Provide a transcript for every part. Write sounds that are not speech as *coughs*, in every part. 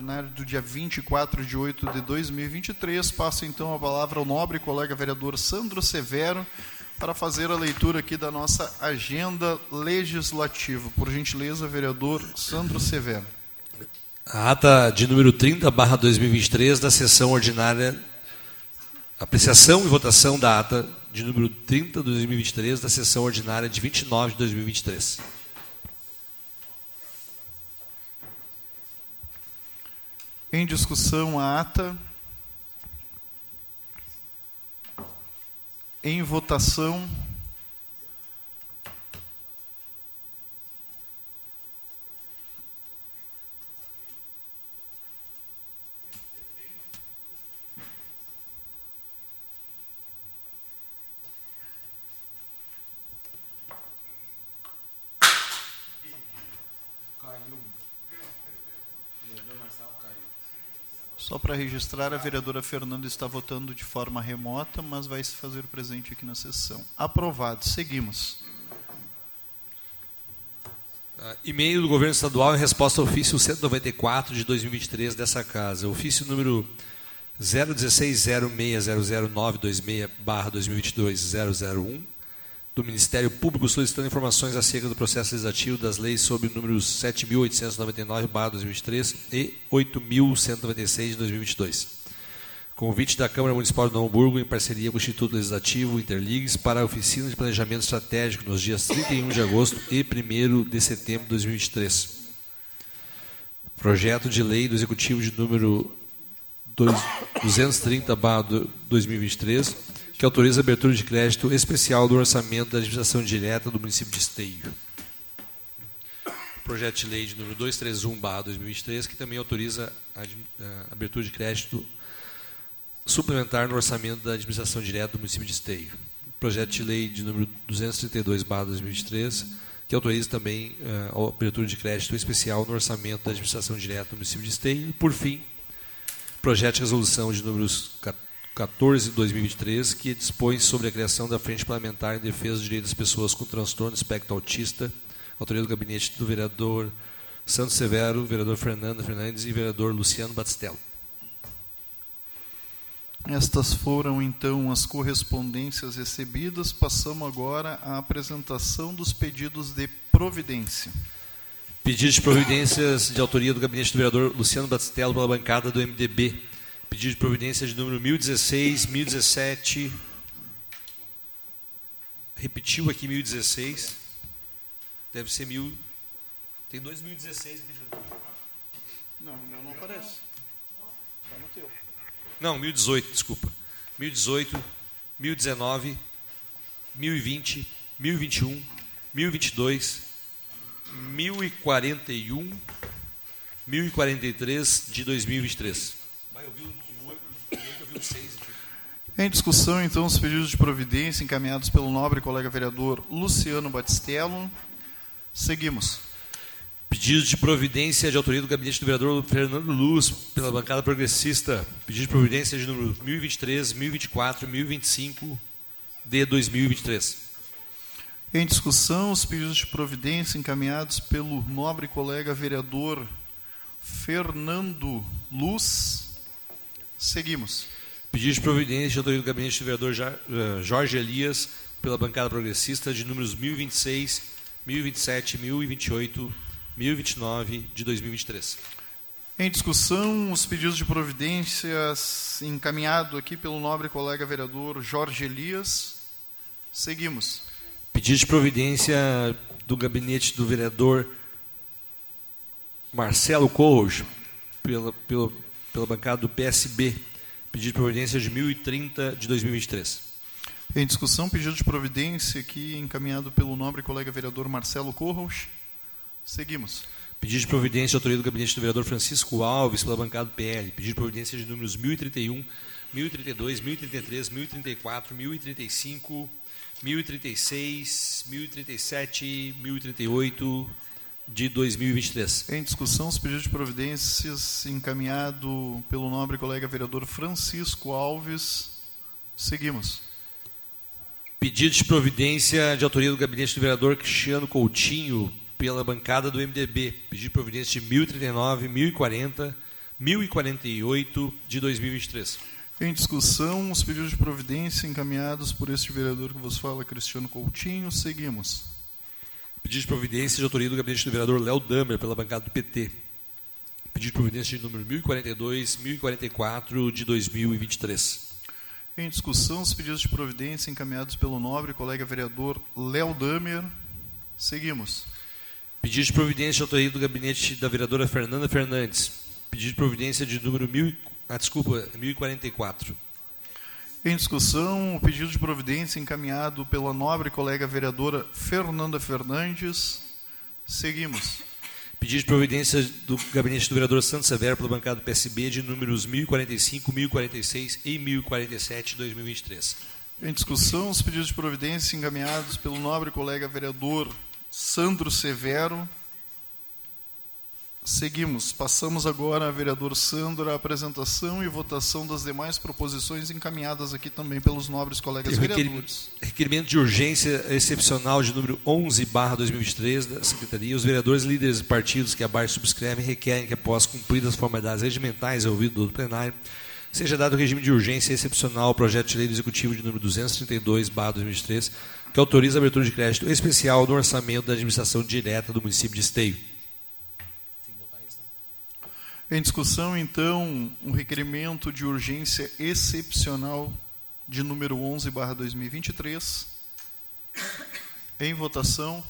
ordinária do dia 24 de 8 de 2023. Passo então a palavra ao nobre colega vereador Sandro Severo para fazer a leitura aqui da nossa agenda legislativa. Por gentileza, vereador Sandro Severo. A ata de número 30, barra 2023, da sessão ordinária, apreciação e votação da ata de número 30 de 2023, da sessão ordinária de 29 de 2023. Em discussão a ata. Em votação. Só para registrar, a vereadora Fernanda está votando de forma remota, mas vai se fazer presente aqui na sessão. Aprovado. Seguimos. Uh, e-mail do governo estadual em resposta ao ofício 194 de 2023 dessa casa. Ofício número 016060926/2022-001 do Ministério Público solicitando informações acerca do processo legislativo das leis sob o número 7.899-2023 e 8.196 de 2022. Convite da Câmara Municipal de Novo Hamburgo, em parceria com o Instituto Legislativo Interligues, para a oficina de planejamento estratégico nos dias 31 de agosto e 1 de setembro de 2023. Projeto de lei do Executivo de número 230-2023 que autoriza a abertura de crédito especial do orçamento da administração direta do município de Esteio. Projeto de lei de número 231/2023, que também autoriza a abertura de crédito suplementar no orçamento da administração direta do município de Esteio. Projeto de lei de número 232/2023, que autoriza também a abertura de crédito especial no orçamento da administração direta do município de Esteio. E, por fim, projeto de resolução de números 14 14 de 2023, que dispõe sobre a criação da Frente Parlamentar em Defesa dos Direitos das Pessoas com Transtorno Espectro Autista, autoria do gabinete do vereador Santos Severo, vereador Fernando Fernandes e vereador Luciano Batistello. Estas foram então as correspondências recebidas. Passamos agora à apresentação dos pedidos de providência. Pedido de providências de autoria do gabinete do vereador Luciano Batistello pela bancada do MDB. Pedido de providência de número 1016, 1017. Repetiu aqui 1016. Deve ser mil. Tem dois 1016 aqui, Não, no meu não aparece. Só no teu. Não, 1018, desculpa. 1018, 1019, 1020, 1021, 1022, 1041, 1043 de 2023. Vai, eu vi o em discussão, então, os pedidos de providência encaminhados pelo nobre colega vereador Luciano Batistello. Seguimos. Pedido de providência de autoria do gabinete do vereador Fernando Luz, pela bancada progressista. Pedido de providência de número 1023, 1024, 1025 de 2023. Em discussão, os pedidos de providência encaminhados pelo nobre colega vereador Fernando Luz. Seguimos. Pedido de providência de autoria do gabinete do vereador eh, Jorge Elias, pela bancada progressista, de números 1026, 1027, 1028, 1029 de 2023. Em discussão, os pedidos de providências encaminhado aqui pelo nobre colega vereador Jorge Elias. Seguimos. Pedido de providência do gabinete do vereador Marcelo Corros, pela, pela, pela bancada do PSB, Pedido de providência de 1030 de 2023. Em discussão, pedido de providência aqui encaminhado pelo nobre colega vereador Marcelo Corros. Seguimos. Pedido de providência de autoria do gabinete do vereador Francisco Alves pela bancada do PL. Pedido de providência de números 1031, 1032, 1033, 1034, 1035, 1036, 1037, 1038, de 2023. Em discussão, os pedidos de providências encaminhado pelo nobre colega vereador Francisco Alves. Seguimos. Pedido de providência de autoria do gabinete do vereador Cristiano Coutinho pela bancada do MDB. Pedido de providência de 1039, 1040, 1048 de 2023. Em discussão, os pedidos de providência encaminhados por este vereador que vos fala, Cristiano Coutinho. Seguimos. Pedido de providência de autoria do gabinete do vereador Léo Damer, pela bancada do PT. Pedido de providência de número 1042, 1044 de 2023. Em discussão, os pedidos de providência encaminhados pelo nobre colega vereador Léo Damer. Seguimos. Pedido de providência de autoria do gabinete da vereadora Fernanda Fernandes. Pedido de providência de número 1000, ah, desculpa, 1044. Em discussão, o pedido de providência encaminhado pela nobre colega vereadora Fernanda Fernandes. Seguimos. Pedido de providência do gabinete do vereador Santos Severo pela bancada do PSB de números 1045, 1046 e 1047 de 2023. Em discussão, os pedidos de providência encaminhados pelo nobre colega vereador Sandro Severo. Seguimos. Passamos agora a vereador Sandro a apresentação e votação das demais proposições encaminhadas aqui também pelos nobres colegas vereadores. Requerimento de urgência excepcional de número 11 barra 2023 da Secretaria. Os vereadores líderes de partidos que abaixo subscrevem requerem que após cumpridas as formalidades regimentais ouvido do plenário, seja dado o regime de urgência excepcional ao projeto de lei do Executivo de número 232 barra 2023, que autoriza a abertura de crédito especial no orçamento da administração direta do município de Esteio. Em discussão, então, um requerimento de urgência excepcional de número 11, barra 2023. Em votação.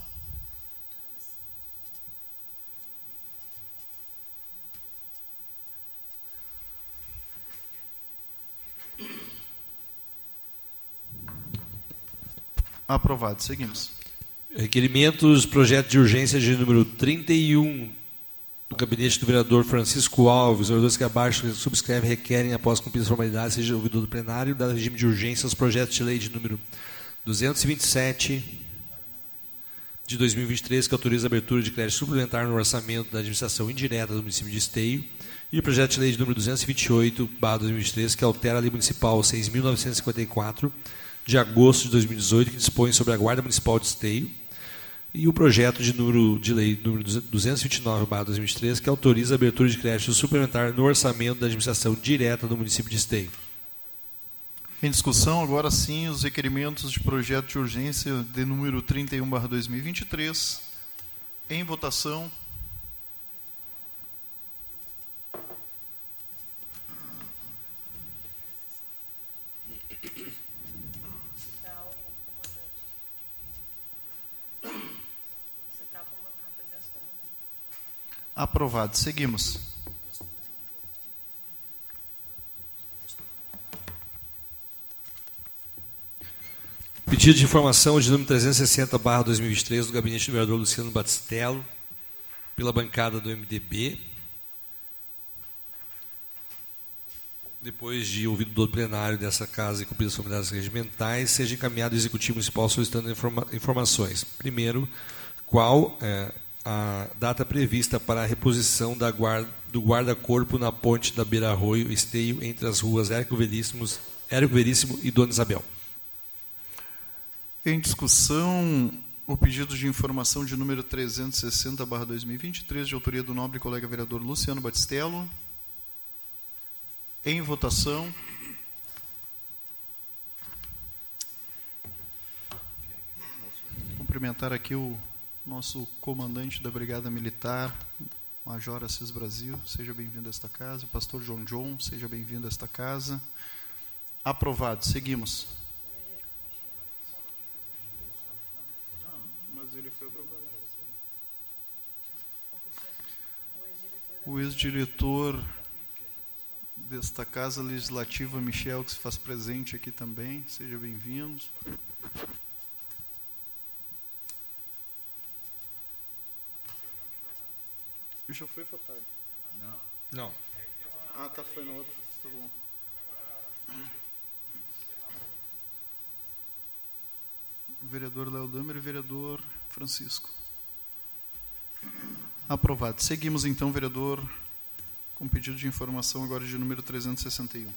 Aprovado. Seguimos. Requerimentos, projeto de urgência de número 31 do gabinete do vereador Francisco Alves, os vereadores que abaixo subscrevem requerem, após cumpridas as formalidades, seja ouvido do plenário, dado regime de urgência, os projetos de lei de número 227 de 2023, que autoriza a abertura de crédito suplementar no orçamento da administração indireta do município de Esteio, e o projeto de lei de número 228, 2023, que altera a lei municipal 6.954, de agosto de 2018, que dispõe sobre a Guarda Municipal de Esteio, e o projeto de número de lei número 229/2023 que autoriza a abertura de crédito suplementar no orçamento da administração direta do município de Esteio. Em discussão, agora sim, os requerimentos de projeto de urgência de número 31/2023 em votação. Aprovado. Seguimos. Pedido de informação de número 360, barra 2023, do gabinete do vereador Luciano Batistello, pela bancada do MDB. Depois de ouvido do plenário dessa casa e cumpridas as formalidades regimentais, seja encaminhado ao Executivo Municipal solicitando informa informações. Primeiro, qual é, a data prevista para a reposição da guarda, do guarda-corpo na ponte da Beira Arroio, Esteio, entre as ruas Érico Veríssimo, Érico Veríssimo e Dona Isabel. Em discussão, o pedido de informação de número 360-2023, de autoria do nobre colega vereador Luciano Batistello. Em votação. Cumprimentar aqui o nosso comandante da Brigada Militar, Major Assis Brasil, seja bem-vindo a esta casa. O pastor João John, seja bem-vindo a esta casa. Aprovado. Seguimos. O ex-diretor desta casa legislativa, Michel, que se faz presente aqui também, seja bem-vindo. Já foi votado? Não. Não. Ah, tá, foi no outro. Tá bom. Vereador Léo Damer e vereador Francisco. Aprovado. Seguimos então, vereador, com pedido de informação agora de número 361.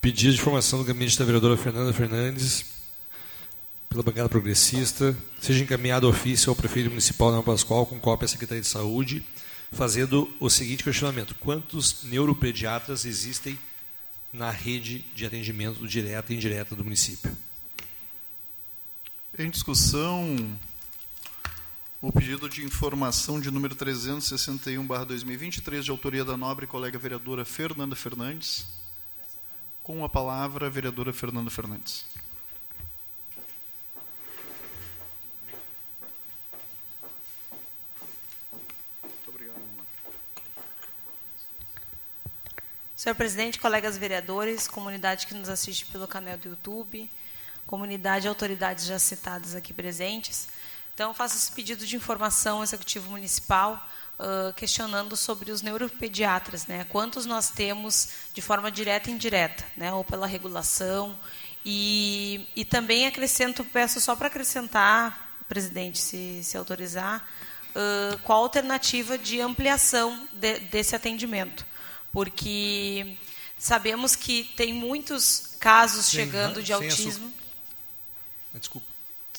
Pedido de informação do gabinete da vereadora Fernanda Fernandes, pela bancada progressista, seja encaminhado ofício ao prefeito municipal Nova Pascoal com cópia à Secretaria de Saúde fazendo o seguinte questionamento: quantos neuropediatras existem na rede de atendimento direta e indireta do município? Em discussão, o pedido de informação de número 361/2023 de autoria da nobre colega vereadora Fernanda Fernandes. Com a palavra, a vereadora Fernanda Fernandes. Senhor presidente, colegas vereadores, comunidade que nos assiste pelo canal do YouTube, comunidade e autoridades já citadas aqui presentes. Então, faço esse pedido de informação ao Executivo Municipal, uh, questionando sobre os neuropediatras, né? Quantos nós temos de forma direta e indireta, né? Ou pela regulação. E, e também acrescento, peço só para acrescentar, presidente, se, se autorizar, uh, qual a alternativa de ampliação de, desse atendimento porque sabemos que tem muitos casos chegando de autismo. Desculpa.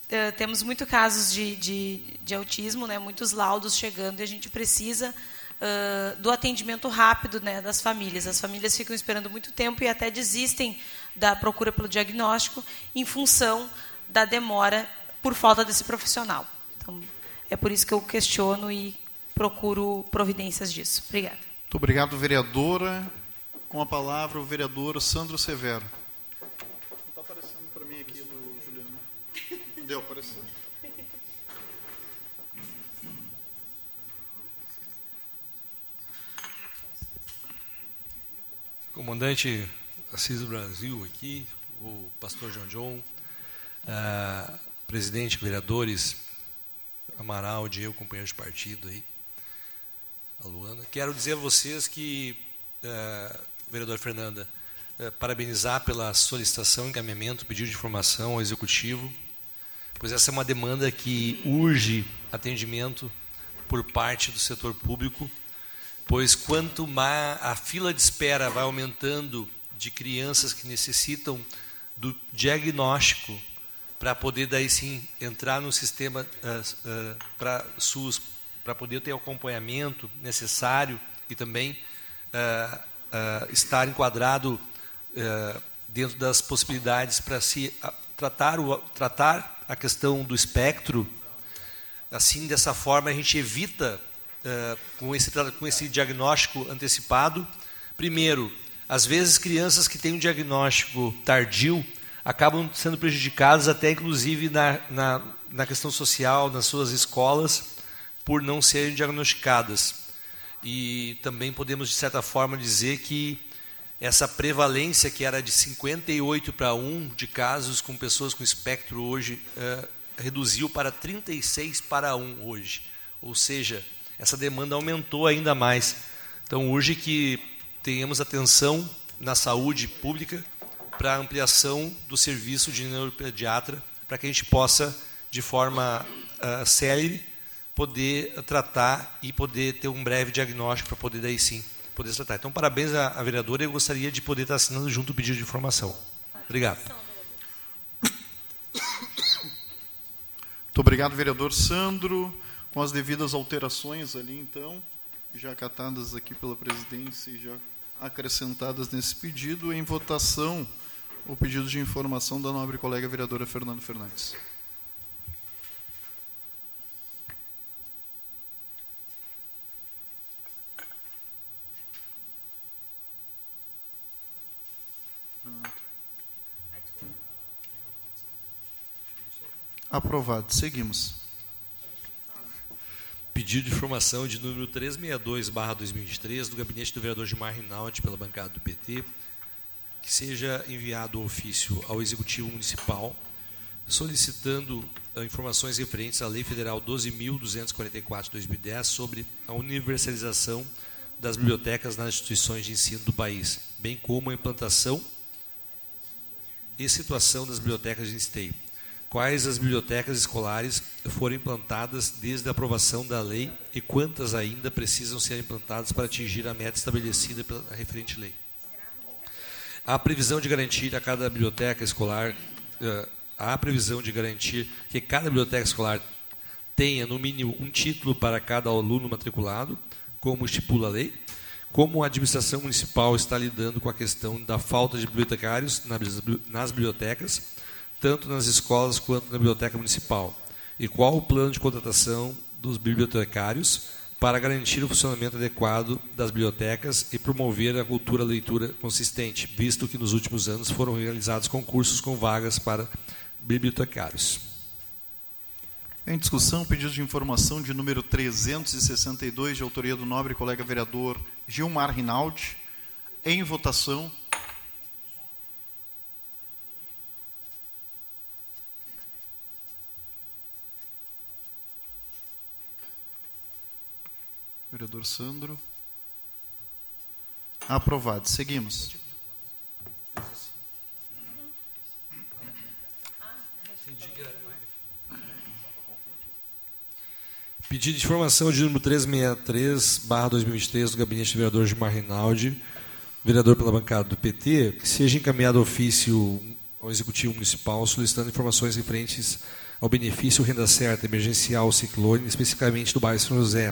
Uh, temos muitos casos de, de, de, autismo, né, muitos laudos chegando, e a gente precisa uh, do atendimento rápido né, das famílias. As famílias ficam esperando muito tempo e até desistem da procura pelo diagnóstico em função da demora por falta desse profissional. Então, é por isso que eu questiono e procuro providências disso. Obrigada. Muito obrigado, vereadora. Com a palavra, o vereador Sandro Severo. Não está aparecendo para mim aqui do Juliano. Deu, apareceu. Comandante Assis do Brasil aqui, o pastor João John, uh, presidente, vereadores, Amaral, Diego, companheiro de partido aí a Luana. Quero dizer a vocês que, uh, vereador Fernanda, uh, parabenizar pela solicitação, encaminhamento, pedido de informação ao Executivo, pois essa é uma demanda que urge atendimento por parte do setor público, pois quanto mais a fila de espera vai aumentando de crianças que necessitam do diagnóstico para poder daí sim entrar no sistema uh, uh, para SUS para poder ter o acompanhamento necessário e também uh, uh, estar enquadrado uh, dentro das possibilidades para se tratar, o, tratar a questão do espectro. Assim, dessa forma, a gente evita, com, esse, com esse diagnóstico antecipado, primeiro, às vezes crianças que têm um diagnóstico tardio acabam sendo prejudicadas até inclusive na, na, na questão social, nas suas escolas, por não serem diagnosticadas. E também podemos, de certa forma, dizer que essa prevalência que era de 58 para 1 de casos com pessoas com espectro hoje, uh, reduziu para 36 para 1 hoje. Ou seja, essa demanda aumentou ainda mais. Então, urge que tenhamos atenção na saúde pública para a ampliação do serviço de neuropediatra, para que a gente possa, de forma uh, célere, poder tratar e poder ter um breve diagnóstico para poder daí sim poder tratar. Então, parabéns à, à vereadora e eu gostaria de poder estar assinando junto o pedido de informação. Obrigado. Muito obrigado, vereador Sandro. Com as devidas alterações ali, então, já acatadas aqui pela presidência e já acrescentadas nesse pedido, em votação o pedido de informação da nobre colega vereadora Fernando Fernandes. Aprovado. Seguimos. Pedido de informação de número 362-2023 do gabinete do vereador Gilmar Rinaldi pela bancada do PT, que seja enviado o ofício ao Executivo Municipal solicitando ah, informações referentes à Lei Federal 12.244-2010 sobre a universalização das bibliotecas nas instituições de ensino do país, bem como a implantação e situação das bibliotecas de esteio quais as bibliotecas escolares foram implantadas desde a aprovação da lei e quantas ainda precisam ser implantadas para atingir a meta estabelecida pela referente lei. Há previsão de garantir a cada biblioteca escolar, eh, há previsão de garantir que cada biblioteca escolar tenha no mínimo um título para cada aluno matriculado, como estipula a lei, como a administração municipal está lidando com a questão da falta de bibliotecários nas bibliotecas, tanto nas escolas quanto na biblioteca municipal, e qual o plano de contratação dos bibliotecários para garantir o funcionamento adequado das bibliotecas e promover a cultura leitura consistente, visto que nos últimos anos foram realizados concursos com vagas para bibliotecários. Em discussão, pedido de informação de número 362, de autoria do nobre colega vereador Gilmar Rinaldi. Em votação. Vereador Sandro. Aprovado. Seguimos. Pedido de informação de número 363, barra 2023, do gabinete do vereador Gilmar Rinaldi, vereador pela bancada do PT, que seja encaminhado ofício ao Executivo Municipal solicitando informações referentes ao benefício renda certa emergencial ciclone, especificamente do bairro São José.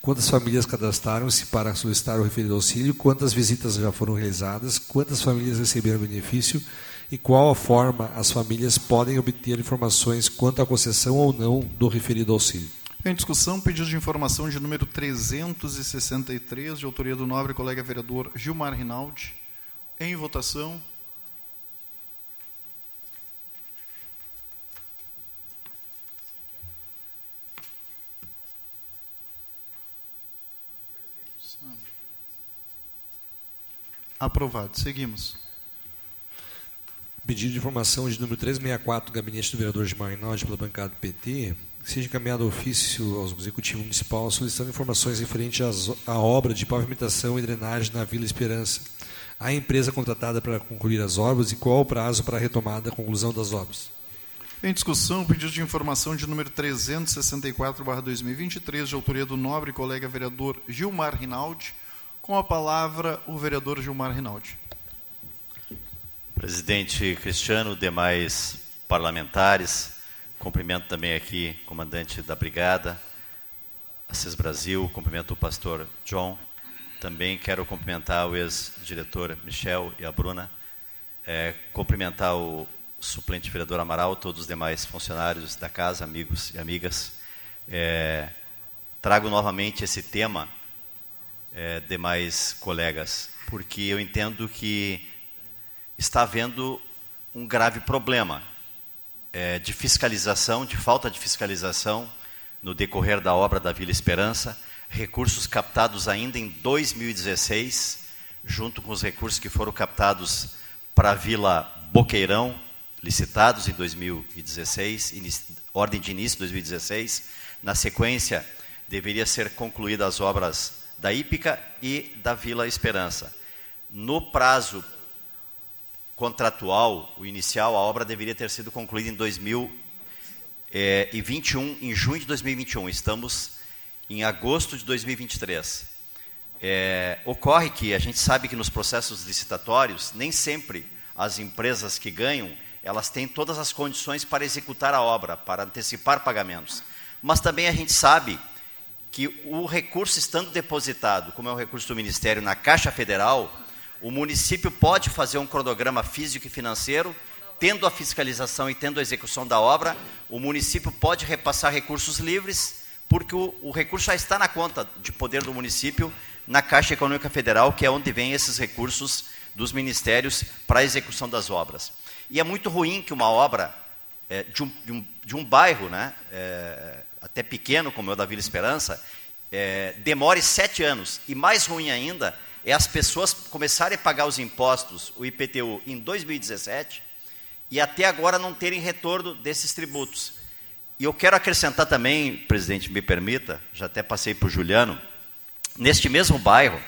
Quantas famílias cadastraram-se para solicitar o referido auxílio, quantas visitas já foram realizadas, quantas famílias receberam benefício e qual a forma as famílias podem obter informações quanto à concessão ou não do referido auxílio. Em discussão, pedido de informação de número 363, de autoria do nobre colega vereador Gilmar Rinaldi. Em votação. Aprovado. Seguimos. Pedido de informação de número 364 do gabinete do vereador Gilmar Rinaldi pela bancada do PT seja encaminhado ofício ao Executivo Municipal solicitando informações referentes à obra de pavimentação e drenagem na Vila Esperança. A empresa contratada para concluir as obras e qual o prazo para a retomada da conclusão das obras. Em discussão, pedido de informação de número 364-2023, de autoria do nobre colega vereador Gilmar Rinaldi. Com a palavra, o vereador Gilmar Rinaldi. Presidente Cristiano, demais parlamentares, Cumprimento também aqui comandante da brigada, Assis Brasil, cumprimento o pastor John. Também quero cumprimentar o ex-diretor Michel e a Bruna. É, cumprimentar o suplente vereador Amaral, todos os demais funcionários da casa, amigos e amigas. É, trago novamente esse tema, é, demais colegas, porque eu entendo que está havendo um grave problema é, de fiscalização, de falta de fiscalização no decorrer da obra da Vila Esperança, recursos captados ainda em 2016, junto com os recursos que foram captados para a Vila Boqueirão, licitados em 2016, ordem de início 2016. Na sequência, deveria ser concluídas as obras da Ípica e da Vila Esperança. No prazo contratual, o inicial, a obra deveria ter sido concluída em 2021, em junho de 2021. Estamos em agosto de 2023. É, ocorre que a gente sabe que nos processos licitatórios, nem sempre as empresas que ganham, elas têm todas as condições para executar a obra, para antecipar pagamentos. Mas também a gente sabe que o recurso estando depositado, como é o recurso do Ministério, na Caixa Federal, o município pode fazer um cronograma físico e financeiro, tendo a fiscalização e tendo a execução da obra, o município pode repassar recursos livres, porque o, o recurso já está na conta de poder do município, na Caixa Econômica Federal, que é onde vêm esses recursos dos ministérios para a execução das obras. E é muito ruim que uma obra é, de, um, de, um, de, um, bairro, né, é, até pequeno, como é o da Vila Esperança, é, demore sete anos. E mais ruim ainda é as pessoas começarem a pagar os impostos, o IPTU, em 2017 e até agora não terem retorno desses tributos. E eu quero acrescentar também, presidente, me permita, já até passei para o Juliano, neste mesmo bairro,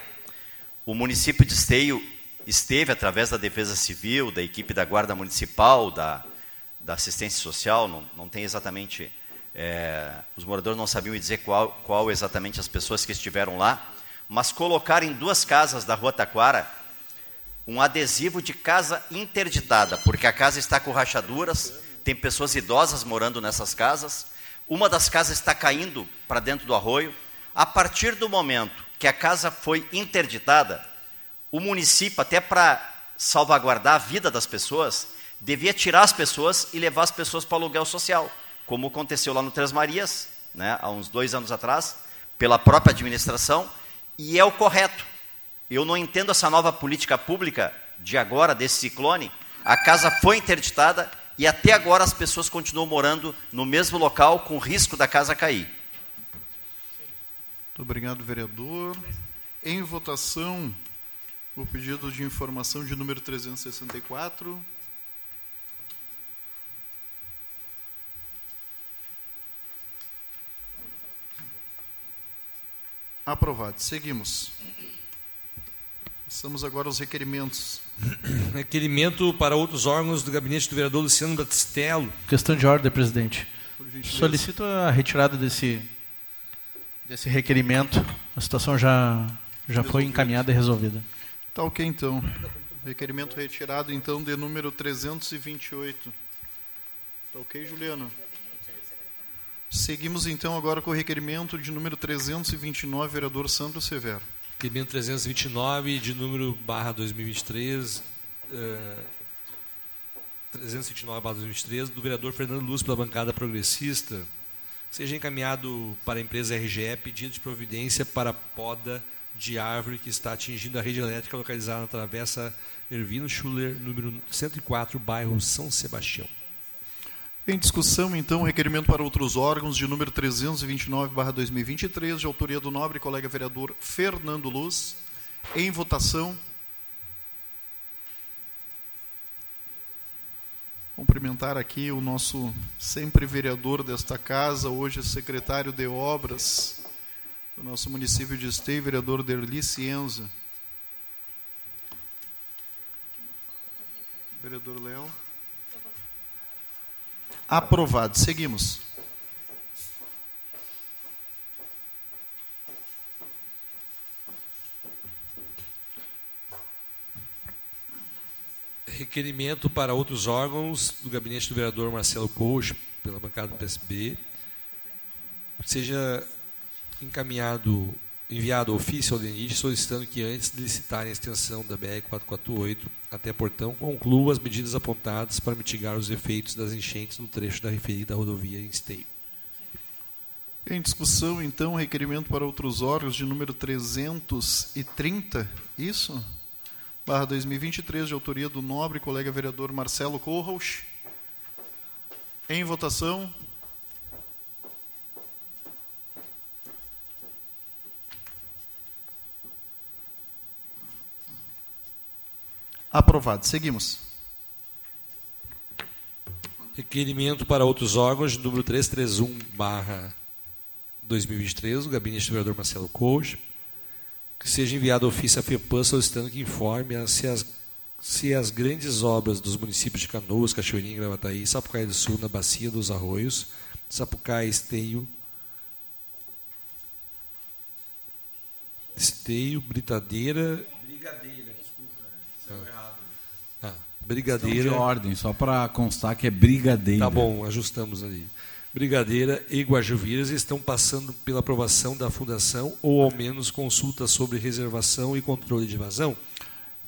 o município de Esteio esteve, através da Defesa Civil, da equipe da Guarda Municipal, da, da Assistência Social, não, não tem exatamente, é, os moradores não sabiam me dizer qual, qual exatamente as pessoas que estiveram lá, mas colocar em duas casas da Rua Taquara um adesivo de casa interditada, porque a casa está com rachaduras, tem pessoas idosas morando nessas casas, uma das casas está caindo para dentro do arroio. A partir do momento que a casa foi interditada, o município, até para salvaguardar a vida das pessoas, devia tirar as pessoas e levar as pessoas para o aluguel social, como aconteceu lá no Três Marias, né, há uns dois anos atrás, pela própria administração, e é o correto. Eu não entendo essa nova política pública de agora, desse ciclone. A casa foi interditada e até agora as pessoas continuam morando no mesmo local, com risco da casa cair. Muito obrigado, vereador. Em votação, o pedido de informação de número 364. Aprovado. Seguimos. Passamos agora aos requerimentos. *coughs* Requerimento para outros órgãos do gabinete do vereador Luciano Batistello. Questão de ordem, presidente. Solicito a retirada desse, desse requerimento. A situação já, já foi encaminhada e resolvida. Tá ok, então. Requerimento retirado, então, de número 328. Tá ok, Juliano? Seguimos, então, agora com o requerimento de número 329, vereador Sandro Severo. Requerimento 329, de número barra 2023, uh, 329 barra 2023, do vereador Fernando Luz, pela bancada progressista, seja encaminhado para a empresa RGE pedido de providência para poda de árvore que está atingindo a rede elétrica localizada na travessa Ervino Schuller, número 104, bairro São Sebastião. Em discussão, então, requerimento para outros órgãos de número 329/2023, de autoria do nobre colega vereador Fernando Luz. Em votação. Cumprimentar aqui o nosso sempre vereador desta casa, hoje secretário de obras do nosso município de Esteio, vereador Derli Cienza. Vereador Léo. Aprovado. Seguimos. Requerimento para outros órgãos do gabinete do vereador Marcelo Coach, pela bancada do PSB, seja encaminhado, enviado ofício ao DENIT solicitando que antes de licitarem a extensão da BR-448 até Portão, conclua as medidas apontadas para mitigar os efeitos das enchentes no trecho da referida rodovia em Esteio. Em discussão, então, requerimento para outros órgãos de número 330, isso? Barra 2023, de autoria do nobre colega vereador Marcelo Corros. Em votação. Aprovado. Seguimos. Requerimento para outros órgãos, número 331, barra 2023, do gabinete do vereador Marcelo Couch, que seja enviado ofício à FEPAM solicitando que informe se as, se as grandes obras dos municípios de Canoas, Cachoeirinha, Gravataí, Sapucaí do Sul, na Bacia dos Arroios, Sapucaí, Esteio, Esteio, Britadeira... Brigadeira, desculpa, saiu Ah. errado. Brigadeira... de ordem, só para constar que é brigadeira. Tá bom, ajustamos ali. Brigadeira e Guajuviras estão passando pela aprovação da fundação ou ao menos consulta sobre reservação e controle de vazão?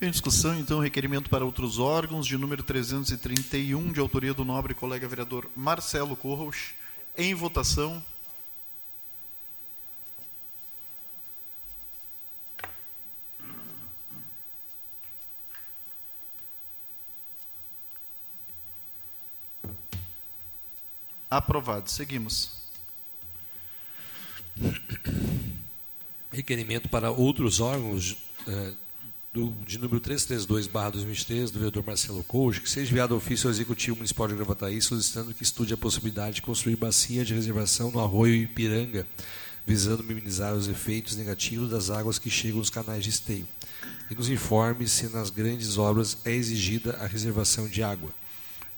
Em discussão, então, requerimento para outros órgãos de número 331, de autoria do nobre colega vereador Marcelo Corros. Em votação. Aprovado. Seguimos. Requerimento para outros órgãos eh, do, de número 332-2023, do vereador Marcelo Couge, que seja enviado ofício ao Executivo Municipal de Gravataí solicitando que estude a possibilidade de construir bacia de reservação no arroio Ipiranga, visando minimizar os efeitos negativos das águas que chegam aos canais de esteio. E nos informe se nas grandes obras é exigida a reservação de água.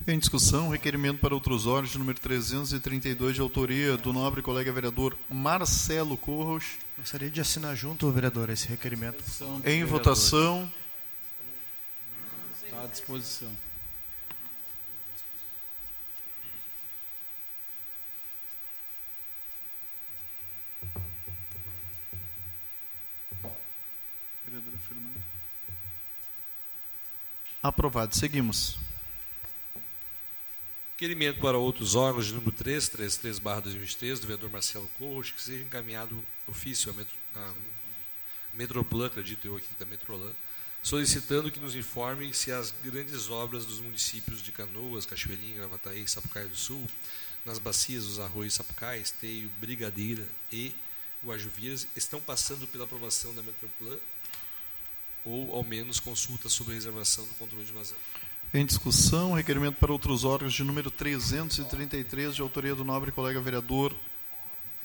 Em discussão, requerimento para outros órgãos de número 332, de autoria do nobre colega vereador Marcelo Corros. Gostaria de assinar junto, vereador, esse requerimento. Em votação. Está à disposição. Aprovado. Seguimos. Requerimento para outros órgãos número 333, barra 2023, do vereador Marcelo Corros, que seja encaminhado ofício à Metro, Metroplan, acredito eu aqui da Metrolan, solicitando que nos informe se as grandes obras dos municípios de Canoas, Cachoeirinha, Gravataí, Sapucaia do Sul, nas bacias dos arroios Sapucaia, Esteio, Brigadeira e Guajuviras, estão passando pela aprovação da Metroplan ou, ao menos, consulta sobre a reservação do controle de vazão. Em discussão, requerimento para outros órgãos de número 333, de autoria do nobre colega vereador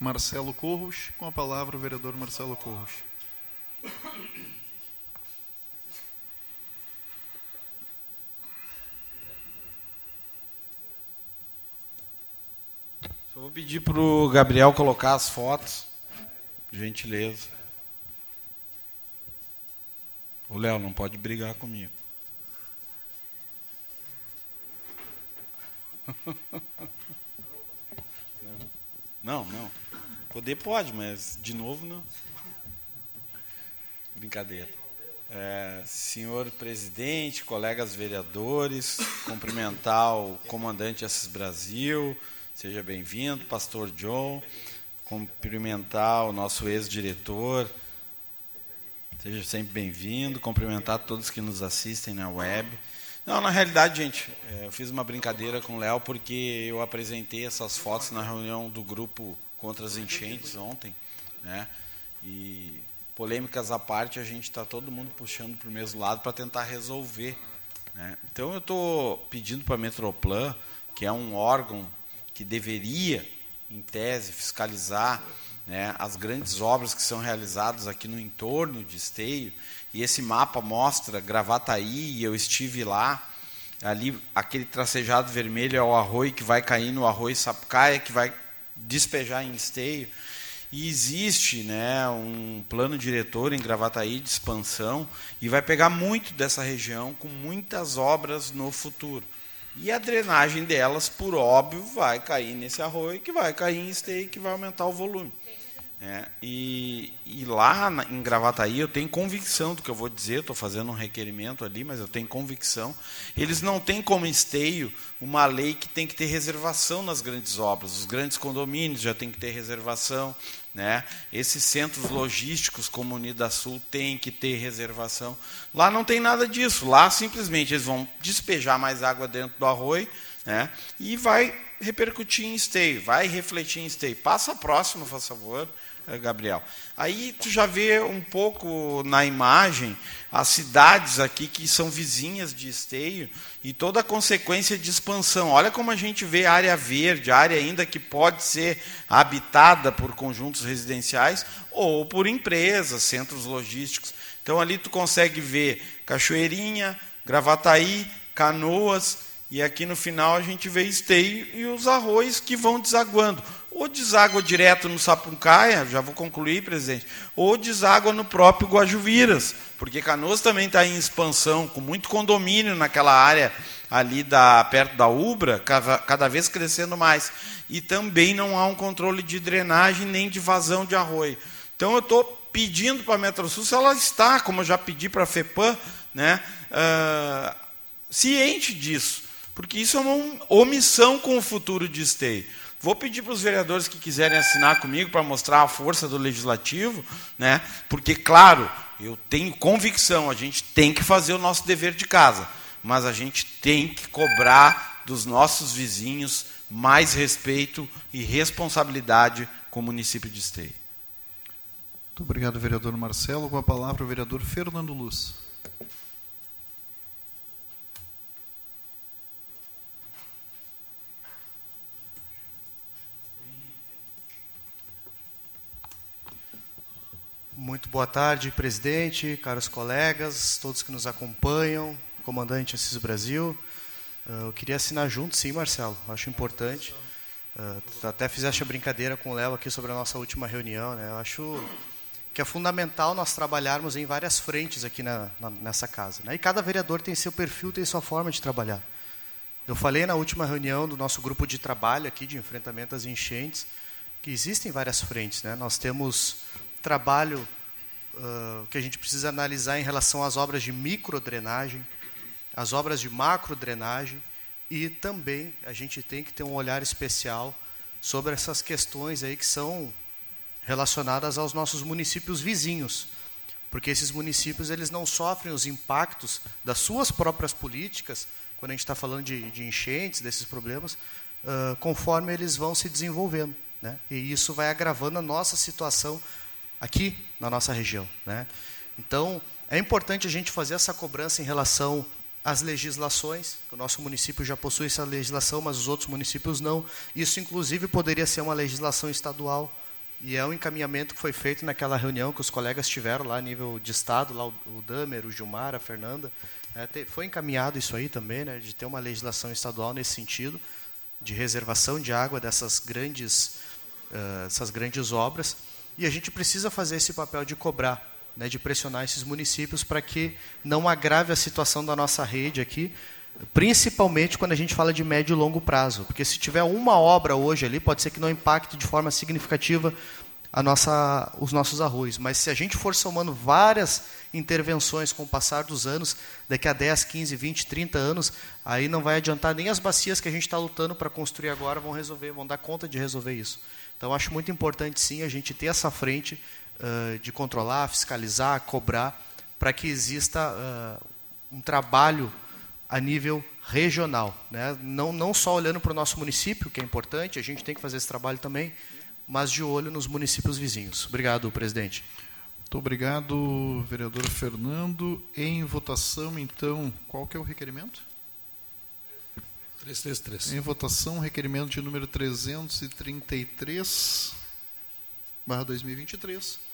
Marcelo Corros. Com a palavra, o vereador Marcelo Corros. Só vou pedir para o Gabriel colocar as fotos, gentileza. O Léo não pode brigar comigo. Não, não. Poder pode, mas de novo não. Brincadeira. É, senhor presidente, colegas vereadores, cumprimentar o comandante Assis Brasil, seja bem-vindo, pastor John, cumprimentar o nosso ex-diretor, seja sempre bem-vindo, cumprimentar todos que nos assistem na web. Não, na realidade, gente, é, eu fiz uma brincadeira com o Léo porque eu apresentei essas fotos na reunião do grupo contra as enchentes ontem, né? E polêmicas à parte, a gente está todo mundo puxando para o mesmo lado para tentar resolver. Né? Então eu estou pedindo para a Metroplan, que é um órgão que deveria, em tese, fiscalizar né, as grandes obras que são realizadas aqui no entorno de Esteio, e esse mapa mostra Gravataí, e eu estive lá, ali aquele tracejado vermelho é o arroio que vai cair no arroio Sapucaia, que vai despejar em Esteio. E existe né, um plano diretor em Gravataí de expansão e vai pegar muito dessa região com muitas obras no futuro. E a drenagem delas, por óbvio, vai cair nesse arroio, que vai cair em esteio, que vai aumentar o volume. É, e, e, lá na, em Gravataí eu tenho convicção do que eu vou dizer, estou fazendo um requerimento ali, mas eu tenho convicção. Eles não têm como esteio uma lei que tem que ter reservação nas grandes obras. Os grandes condomínios já tem que ter reservação. Né? Esses centros logísticos, como Unida Sul, tem que ter reservação. Lá não tem nada disso. Lá simplesmente eles vão despejar mais água dentro do arroio né? e vai repercutir em esteio, vai refletir em esteio. Passa próximo, por favor. Gabriel. Aí tu já vê um pouco na imagem as cidades aqui que são vizinhas de Esteio e toda a consequência de expansão. Olha como a gente vê área verde, área ainda que pode ser habitada por conjuntos residenciais ou por empresas, centros logísticos. Então ali tu consegue ver Cachoeirinha, Gravataí, Canoas, e aqui no final a gente vê esteio e os arroios que vão desaguando ou deságua direto no Sapucaia, já vou concluir, presidente, ou deságua no próprio Guajuviras, porque Canoas também está em expansão, com muito condomínio naquela área ali da, perto da Ubra, cada, vez crescendo mais. E também não há um controle de drenagem nem de vazão de arroio. Então eu estou pedindo para a Metrosul, se ela está, como eu já pedi para a FEPAM, né, uh, ciente disso, porque isso é uma omissão com o futuro de esteio. Vou pedir para os vereadores que quiserem assinar comigo para mostrar a força do legislativo, né? Porque claro, eu tenho convicção, a gente tem que fazer o nosso dever de casa, mas a gente tem que cobrar dos nossos vizinhos mais respeito e responsabilidade com o município de Esteio. Muito obrigado, vereador Marcelo. Com a palavra, o vereador Fernando Luz. Muito boa tarde, presidente, caros colegas, todos que nos acompanham, comandante Assis Brasil. Uh, eu queria assinar junto, sim, Marcelo, acho importante. Uh, até fizeste a brincadeira com o Léo aqui sobre a nossa última reunião. Né? Eu acho que é fundamental nós trabalharmos em várias frentes aqui na, na, nessa casa. Né? E cada vereador tem seu perfil, tem sua forma de trabalhar. Eu falei na última reunião do nosso grupo de trabalho aqui, de enfrentamento às enchentes, que existem várias frentes. Né? Nós temos trabalho uh, que a gente precisa analisar em relação às obras de microdrenagem, as obras de macrodrenagem e também a gente tem que ter um olhar especial sobre essas questões aí que são relacionadas aos nossos municípios vizinhos, porque esses municípios eles não sofrem os impactos das suas próprias políticas quando a gente está falando de, de, enchentes desses problemas, uh, conforme eles vão se desenvolvendo, né? E isso vai agravando a nossa situação aqui na nossa região, né? Então é importante a gente fazer essa cobrança em relação as legislações, o nosso município já possui essa legislação, mas os outros municípios não. Isso, inclusive, poderia ser uma legislação estadual, e é um encaminhamento que foi feito naquela reunião que os colegas tiveram lá a nível de Estado, lá o Damer, o Gilmar, a Fernanda. É, foi encaminhado isso aí também, né, de ter uma legislação estadual nesse sentido, de reservação de água dessas grandes, uh, essas grandes obras. E a gente precisa fazer esse papel de cobrar né, de pressionar esses municípios para que não agrave a situação da nossa rede aqui, principalmente quando a gente fala de médio e longo prazo. Porque se tiver uma obra hoje ali, pode ser que não impacte de forma significativa a nossa, os nossos arroz. Mas se a gente for somando várias intervenções com o passar dos anos, daqui a 10, 15, 20, 30 anos, aí não vai adiantar nem as bacias que a gente está lutando para construir agora vão resolver, vão dar conta de resolver isso. Então acho muito importante sim a gente ter essa frente uh, de controlar, fiscalizar, cobrar, para que exista uh, um trabalho a nível regional. Né? Não, não só olhando para o nosso município, que é importante, a gente tem que fazer esse trabalho também, mas de olho nos municípios vizinhos. Obrigado, presidente. Muito obrigado, vereador Fernando. Em votação, então, qual que é o requerimento? 333. Em votação, requerimento de número 333, barra 2023.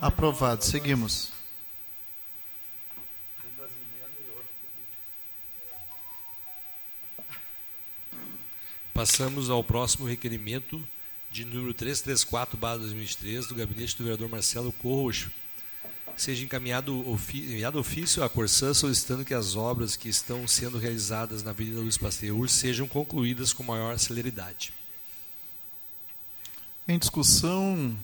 Aprovado. Seguimos. Passamos ao próximo requerimento de número 334/2023 do gabinete do vereador Marcelo Corroxo. Seja encaminhado enviado ofício à Corsã solicitando que as obras que estão sendo realizadas na Avenida Luiz Pasteur sejam concluídas com maior celeridade. Em discussão,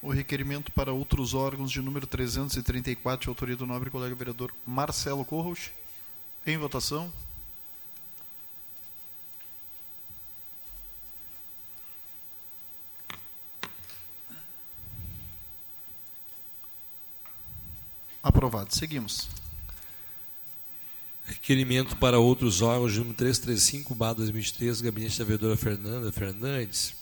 o requerimento para outros órgãos de número 334, de autoria do nobre colega vereador Marcelo Corros. Em votação. Aprovado. Seguimos. Requerimento para outros órgãos, número 335, 2023, gabinete da vereadora Fernanda Fernandes,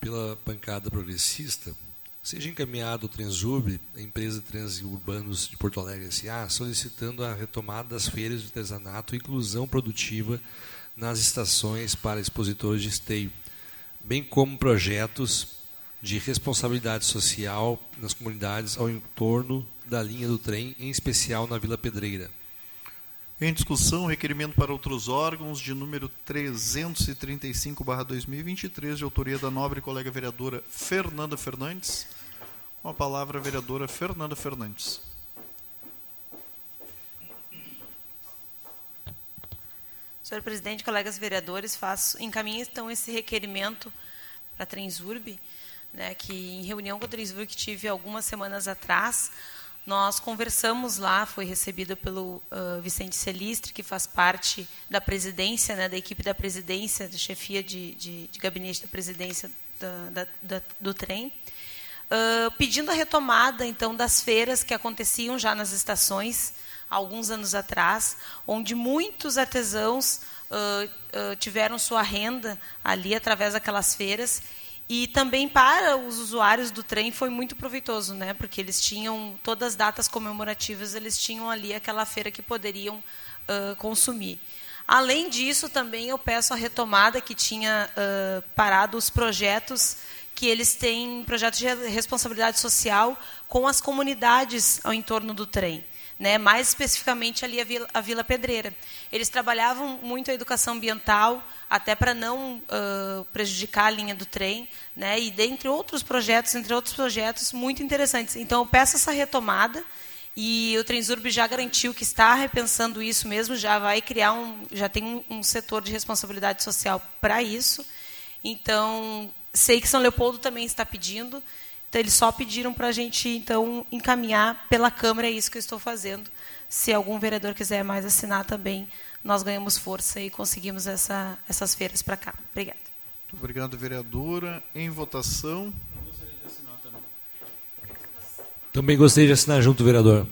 pela bancada progressista seja encaminhado ao Transurb, a empresa Transurbanos de Porto Alegre S.A., solicitando a retomada das feiras de artesanato e inclusão produtiva nas estações para expositores de esteio, bem como projetos de responsabilidade social nas comunidades ao entorno da linha do trem, em especial na Vila Pedreira. Em discussão, requerimento para outros órgãos de número 335/2023, de autoria da nobre colega vereadora Fernanda Fernandes. Com a palavra a vereadora Fernanda Fernandes. Senhor presidente, colegas vereadores, faço encaminho então esse requerimento para a Transurb, né, que em reunião com a Transurb que tive algumas semanas atrás, nós conversamos lá, foi recebida pelo uh, Vicente Celistre, que faz parte da presidência, né, da equipe da presidência, da chefia de, de, de gabinete da presidência da, da, da, do trem, uh, pedindo a retomada então das feiras que aconteciam já nas estações alguns anos atrás, onde muitos artesãos uh, tiveram sua renda ali através daquelas feiras e também para os usuários do trem foi muito proveitoso, né? Porque eles tinham todas as datas comemorativas, eles tinham ali aquela feira que poderiam uh, consumir. Além disso, também eu peço a retomada que tinha uh, parado os projetos que eles têm, projetos de responsabilidade social com as comunidades ao entorno do trem. Né, mais especificamente ali a Vila, a Vila, Pedreira. Eles trabalhavam muito a educação ambiental, até para não uh, prejudicar a linha do trem, né, e dentre outros projetos, entre outros projetos muito interessantes. Então, eu peço essa retomada, e o Transurb já garantiu que está repensando isso mesmo, já vai criar um, já tem um, um setor de responsabilidade social para isso. Então, sei que São Leopoldo também está pedindo. Então, eles só pediram para a gente então encaminhar pela Câmara, é isso que eu estou fazendo. Se algum vereador quiser mais assinar também, nós ganhamos força e conseguimos essa, essas feiras para cá. Obrigada. Muito obrigado, vereadora. Em votação. Também gostaria de assinar junto, vereador.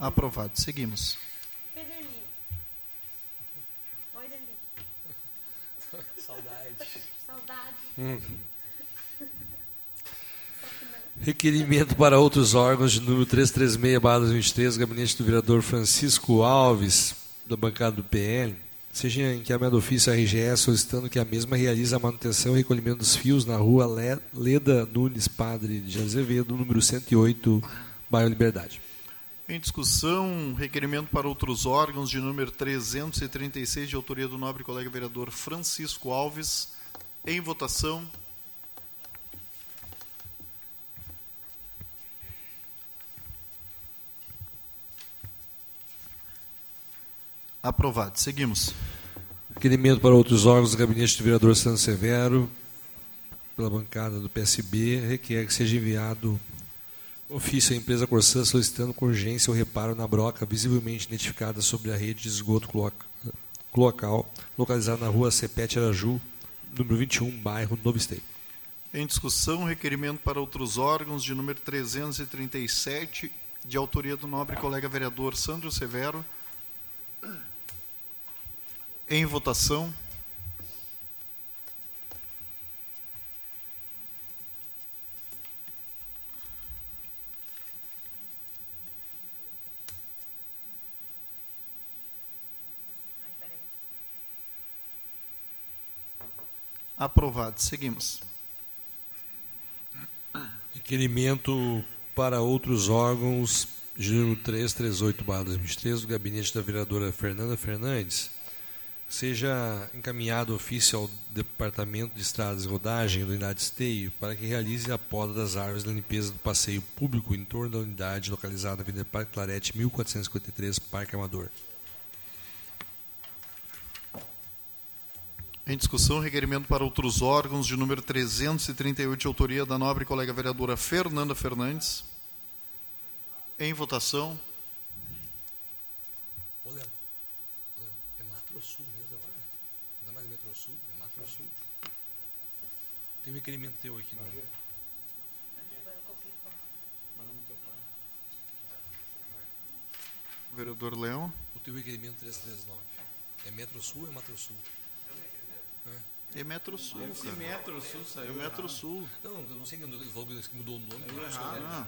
Aprovado. Seguimos. Oi, Saudade. Saudade. Hum. Requerimento para outros órgãos número 336-2023, gabinete do vereador Francisco Alves, da bancada do PL, seja encaminhado ofício à RGE solicitando que a mesma realize a manutenção e recolhimento dos fios na rua Leda Nunes Padre de Azevedo, número 108, bairro Liberdade. Em discussão, requerimento para outros órgãos de número 336, de autoria do nobre colega vereador Francisco Alves. Em votação. Aprovado. Seguimos. Requerimento para outros órgãos do gabinete do vereador Santo Severo, pela bancada do PSB, requer que seja enviado ofício à empresa Corsã solicitando com urgência o reparo na broca visivelmente identificada sobre a rede de esgoto cloacal, localizada na rua Cepete Araju, número 21, bairro Novo Esteio. Em discussão, requerimento para outros órgãos de número 337, de autoria do nobre colega vereador Sandro Severo, em votação. Aprovado. Seguimos. Requerimento para outros órgãos, número 338-2023, do gabinete da vereadora Fernanda Fernandes seja encaminhado ofício ao Departamento de Estradas e Rodagem da unidade Esteio para que realize a poda das árvores da limpeza do passeio público em torno da unidade localizada na Avenida Parque Clarete, 1453, Parque Amador. Em discussão, requerimento para outros órgãos de número 338, de autoria da nobre colega vereadora Fernanda Fernandes. Em votação. Tem um requerimento teu aqui, não é? Vereador Leão. O teu requerimento 339. É Metro Sul ou é Metro Sul? É, é Metro Sul, cara. Metro Sul saiu. É Metro Sul. Não, não sei que ele falou que mudou o nome. É errado. Ah.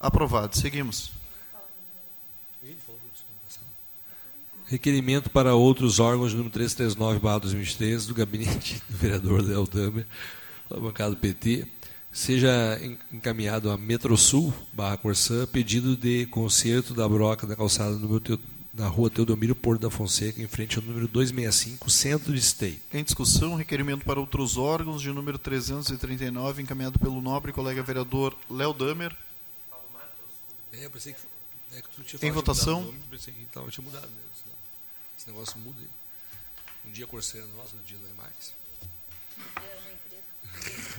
Aprovado. Seguimos. Ele falou que Requerimento para outros órgãos, número 339-2023, do gabinete do vereador Léo Damer, da bancada do PT, seja encaminhado a Metrosul, barra Corsã, pedido de conserto da broca da calçada número na rua Teodomiro Porto da Fonseca, em frente ao número 265, centro de Esteio. Em discussão, requerimento para outros órgãos, de número 339, encaminhado pelo nobre colega vereador Léo Damer. É, eu pensei que, é que tu tinha Em votação. Nome, pensei que tava, tinha mudado mesmo. Esse negócio muda. Um dia Corsã é nosso, outro dia não é mais.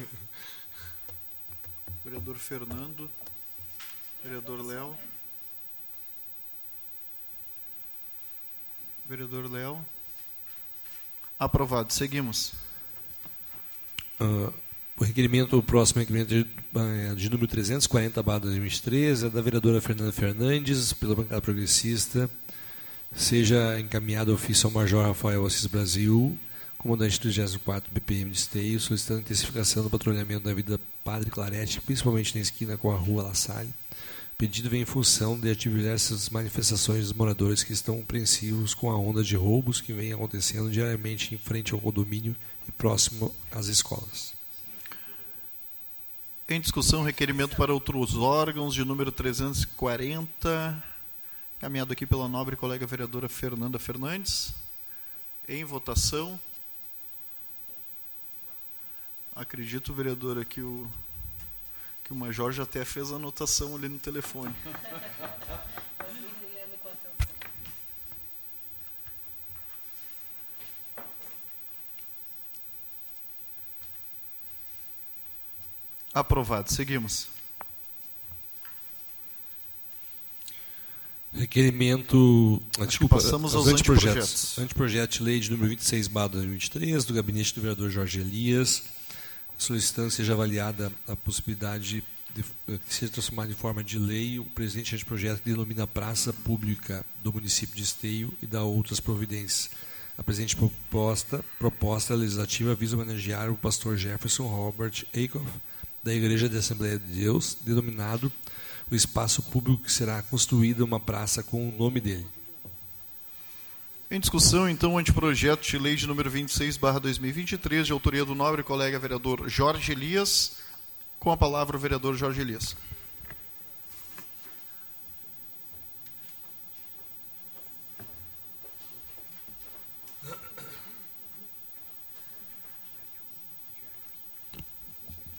*laughs* Vereador Fernando. Vereador Léo. Vereador Léo. Aprovado. Seguimos. Uh, o requerimento, o próximo requerimento de, uh, de número 340, barra 2013, é da vereadora Fernanda Fernandes, pela bancada progressista, seja encaminhado ofício ao Major Rafael Assis Brasil, comandante do 24 BPM de Esteio, solicitando intensificação do patrulhamento da vida Padre Clarete, principalmente na esquina com a rua La Salle. Pedido vem em função de diversas manifestações dos moradores que estão apreensivos com a onda de roubos que vem acontecendo diariamente em frente ao condomínio e próximo às escolas. Em discussão, requerimento para outros órgãos de número 340, caminhado aqui pela nobre colega vereadora Fernanda Fernandes. Em votação. Acredito, vereadora, que o, que o Major já até fez a anotação ali no telefone. Aprovado. Seguimos. Requerimento. Acho desculpa, passamos aos anteprojetos. Anteprojeto de lei de número 26, 2023, do gabinete do vereador Jorge Elias, solicitando seja avaliada a possibilidade de que seja transformado em forma de lei o presente anteprojeto que denomina praça pública do município de Esteio e da outras providências. A presente proposta, proposta legislativa visa homenagear o pastor Jefferson Robert Eichhoff, da Igreja da Assembleia de Deus, denominado o espaço público que será construída uma praça com o nome dele. Em discussão, então, o anteprojeto de lei de número 26, 2023, de autoria do nobre colega vereador Jorge Elias. Com a palavra o vereador Jorge Elias.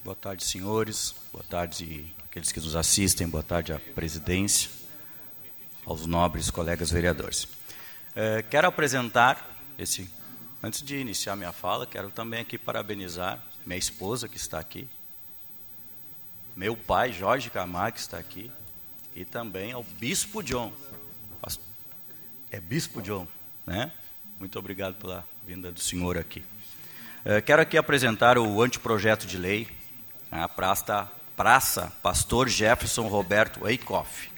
Boa tarde, senhores. Boa tarde, aqueles que nos assistem. Boa tarde à presidência, aos nobres colegas vereadores. É, quero apresentar esse. Antes de iniciar minha fala, quero também aqui parabenizar minha esposa que está aqui, meu pai Jorge Camargo que está aqui e também ao Bispo John. É Bispo John, né? Muito obrigado pela vinda do senhor aqui. É, quero aqui apresentar o anteprojeto de lei a praça, praça Pastor Jefferson Roberto Eikoff,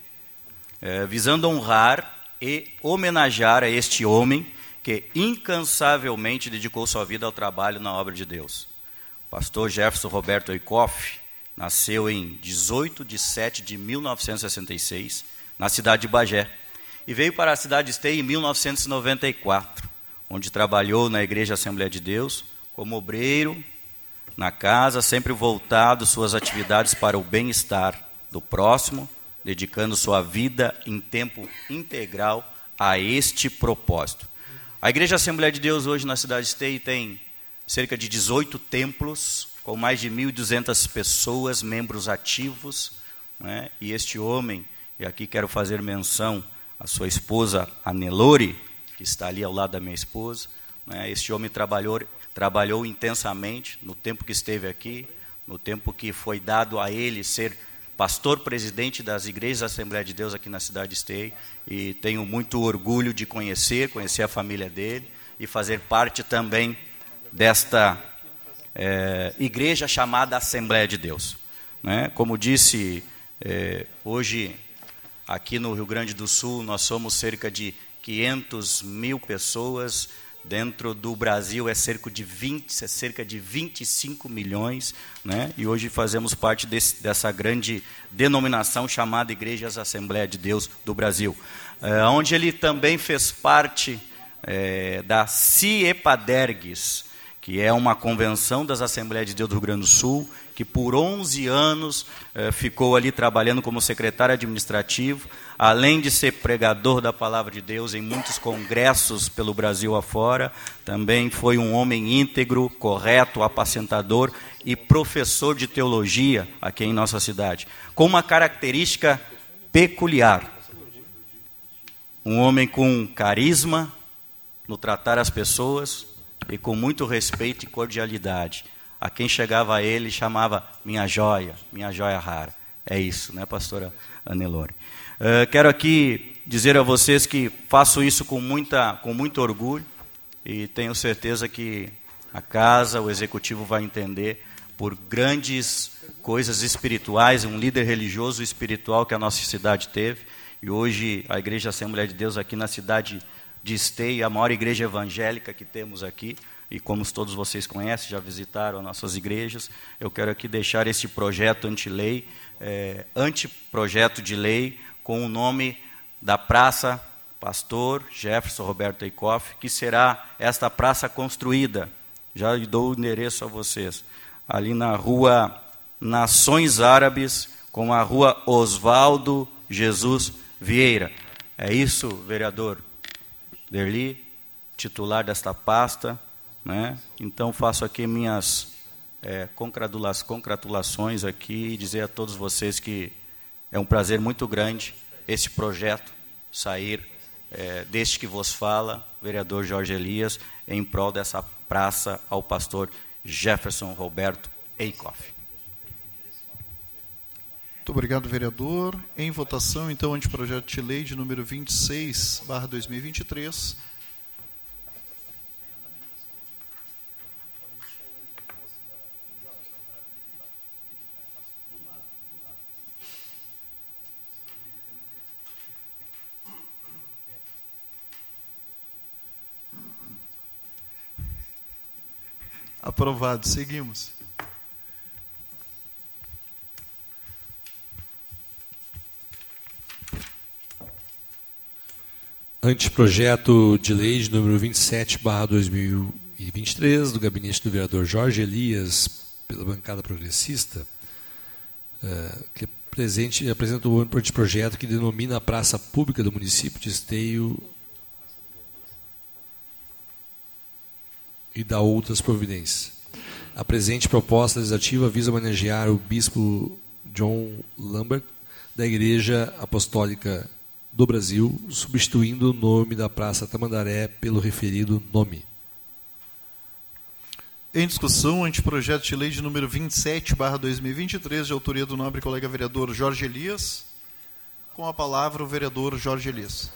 é, visando honrar e homenagear a este homem que incansavelmente dedicou sua vida ao trabalho na obra de Deus. Pastor Jefferson Roberto Eikoff nasceu em 18 de 7 de 1966, na cidade de Bagé, e veio para a cidade de Esteio em 1994, onde trabalhou na Igreja Assembleia de Deus como obreiro na casa, sempre voltado suas atividades para o bem-estar do próximo, dedicando sua vida em tempo integral a este propósito. A Igreja Assembleia de Deus hoje na cidade de Esteio tem cerca de 18 templos, com mais de 1.200 pessoas, membros ativos, né? e este homem, e aqui quero fazer menção à sua esposa Anelore, que está ali ao lado da minha esposa, né? este homem trabalhou trabalhou intensamente no tempo que esteve aqui, no tempo que foi dado a ele ser pastor presidente das igrejas da Assembleia de Deus aqui na cidade de Esteio, e tenho muito orgulho de conhecer, conhecer a família dele e fazer parte também desta é, igreja chamada Assembleia de Deus. Né? Como disse, é, hoje aqui no Rio Grande do Sul nós somos cerca de 500 mil pessoas Dentro do Brasil é cerca de 20, é cerca de 25 milhões, né? e hoje fazemos parte desse, dessa grande denominação chamada Igrejas Assembleia de Deus do Brasil, é, onde ele também fez parte é, da CIEPADERGS, que é uma convenção das Assembleias de Deus do Rio Grande do Sul, que por 11 anos é, ficou ali trabalhando como secretário administrativo, além de ser pregador da palavra de Deus em muitos congressos pelo Brasil afora, também foi um homem íntegro, correto, apacentador e professor de teologia aqui em nossa cidade, com uma característica peculiar. Um homem com carisma no tratar as pessoas e com muito respeito e cordialidade. A quem chegava a ele chamava minha joia, minha joia rara. É isso, né, pastora Anelore? Uh, quero aqui dizer a vocês que faço isso com, muita, com muito orgulho e tenho certeza que a casa, o executivo vai entender por grandes coisas espirituais, um líder religioso e espiritual que a nossa cidade teve. E hoje a Igreja Assembleia de Deus aqui na cidade de Esteio, a maior igreja evangélica que temos aqui, e como todos vocês conhecem, já visitaram as nossas igrejas, eu quero aqui deixar esse projeto anti-lei, é, anteprojeto de lei, com o nome da Praça Pastor Jefferson Roberto Eikoff, que será esta praça construída, já dou o endereço a vocês, ali na rua Nações Árabes, com a rua Oswaldo Jesus Vieira. É isso, vereador Derli, titular desta pasta, né? Então faço aqui minhas é, congratulações aqui e dizer a todos vocês que é um prazer muito grande esse projeto sair é, deste que vos fala, vereador Jorge Elias, em prol dessa praça ao pastor Jefferson Roberto Eikoff. Muito obrigado, vereador. Em votação, então, anteprojeto de lei de número 26, barra 2023. Aprovado. Seguimos. Anteprojeto de lei de número 27, barra 2023, do gabinete do vereador Jorge Elias, pela bancada progressista, uh, que presente, apresenta o anteprojeto que denomina a praça pública do município de Esteio e dá outras providências. A presente proposta legislativa visa homenagear o bispo John Lambert, da Igreja Apostólica do Brasil, substituindo o nome da Praça Tamandaré pelo referido nome. Em discussão, anteprojeto de lei de número 27, barra 2023, de autoria do nobre colega vereador Jorge Elias. Com a palavra, o vereador Jorge Elias.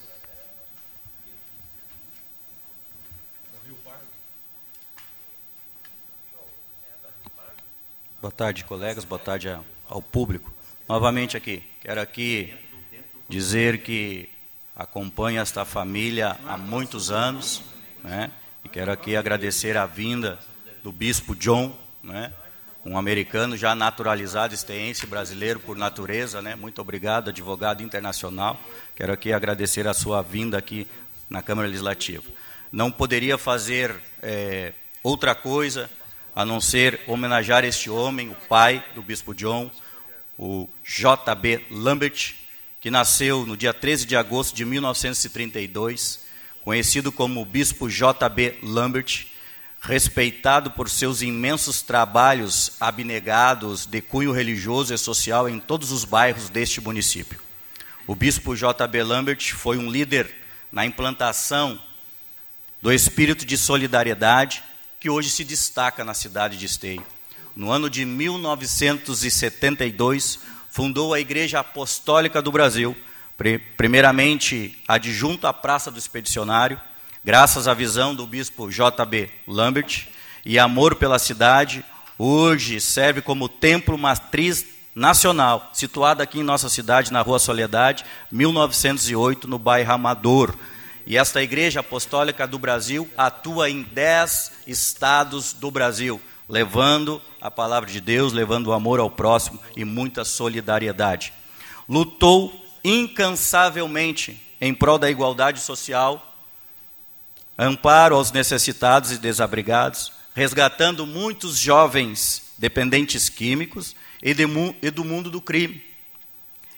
Boa tarde, colegas, boa tarde ao público. Novamente aqui, quero aqui dizer que acompanho esta família há muitos anos, né? E quero aqui agradecer a vinda do bispo John, né? Um americano já naturalizado, esteense, brasileiro por natureza, né? Muito obrigado, advogado internacional. Quero aqui agradecer a sua vinda aqui na Câmara Legislativa. Não poderia fazer é, outra coisa a não ser homenagear este homem, o pai do bispo John, o J.B. Lambert, que nasceu no dia 13 de agosto de 1932, conhecido como Bispo J.B. Lambert, respeitado por seus imensos trabalhos abnegados de cunho religioso e social em todos os bairros deste município. O Bispo J.B. Lambert foi um líder na implantação do espírito de solidariedade que hoje se destaca na cidade de Esteio. No ano de 1972, fundou a Igreja Apostólica do Brasil, primeiramente adjunto à Praça do Expedicionário, graças à visão do bispo J.B. Lambert e amor pela cidade, hoje serve como templo matriz nacional, situado aqui em nossa cidade, na Rua Soledade, 1908, no bairro Amador. E esta Igreja Apostólica do Brasil atua em dez estados do Brasil levando a palavra de Deus, levando o amor ao próximo e muita solidariedade. Lutou incansavelmente em prol da igualdade social, amparo aos necessitados e desabrigados, resgatando muitos jovens dependentes químicos e, de, e do mundo do crime.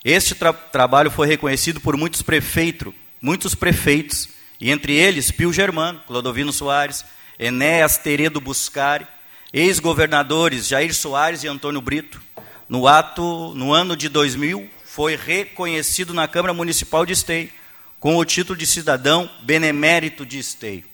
Este tra trabalho foi reconhecido por muitos prefeitos, muitos prefeitos, e entre eles Pio Germano, Clodovino Soares, Enéas Teredo Buscari, Ex-governadores Jair Soares e Antônio Brito, no ato no ano de 2000, foi reconhecido na Câmara Municipal de Esteio com o título de cidadão benemérito de Esteio.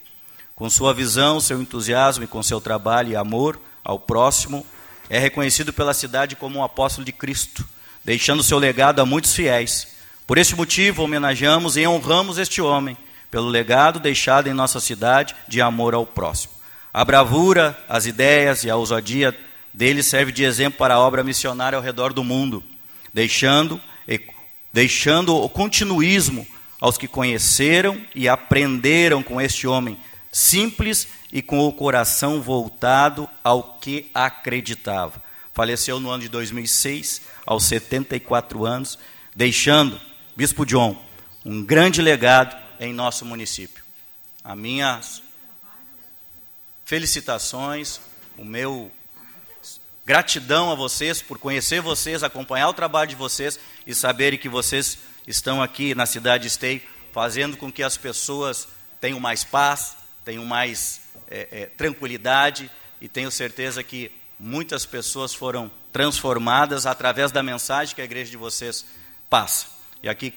Com sua visão, seu entusiasmo e com seu trabalho e amor ao próximo, é reconhecido pela cidade como um apóstolo de Cristo, deixando seu legado a muitos fiéis. Por este motivo, homenageamos e honramos este homem pelo legado deixado em nossa cidade de amor ao próximo. A bravura, as ideias e a ousadia dele serve de exemplo para a obra missionária ao redor do mundo, deixando deixando o continuismo aos que conheceram e aprenderam com este homem simples e com o coração voltado ao que acreditava. Faleceu no ano de 2006, aos 74 anos, deixando, Bispo John, um grande legado em nosso município. A minhas felicitações, o meu gratidão a vocês por conhecer vocês, acompanhar o trabalho de vocês e saberem que vocês estão aqui na cidade de Esteio, fazendo com que as pessoas tenham mais paz, tenham mais é, é, tranquilidade e tenho certeza que muitas pessoas foram transformadas através da mensagem que a igreja de vocês passa. E aqui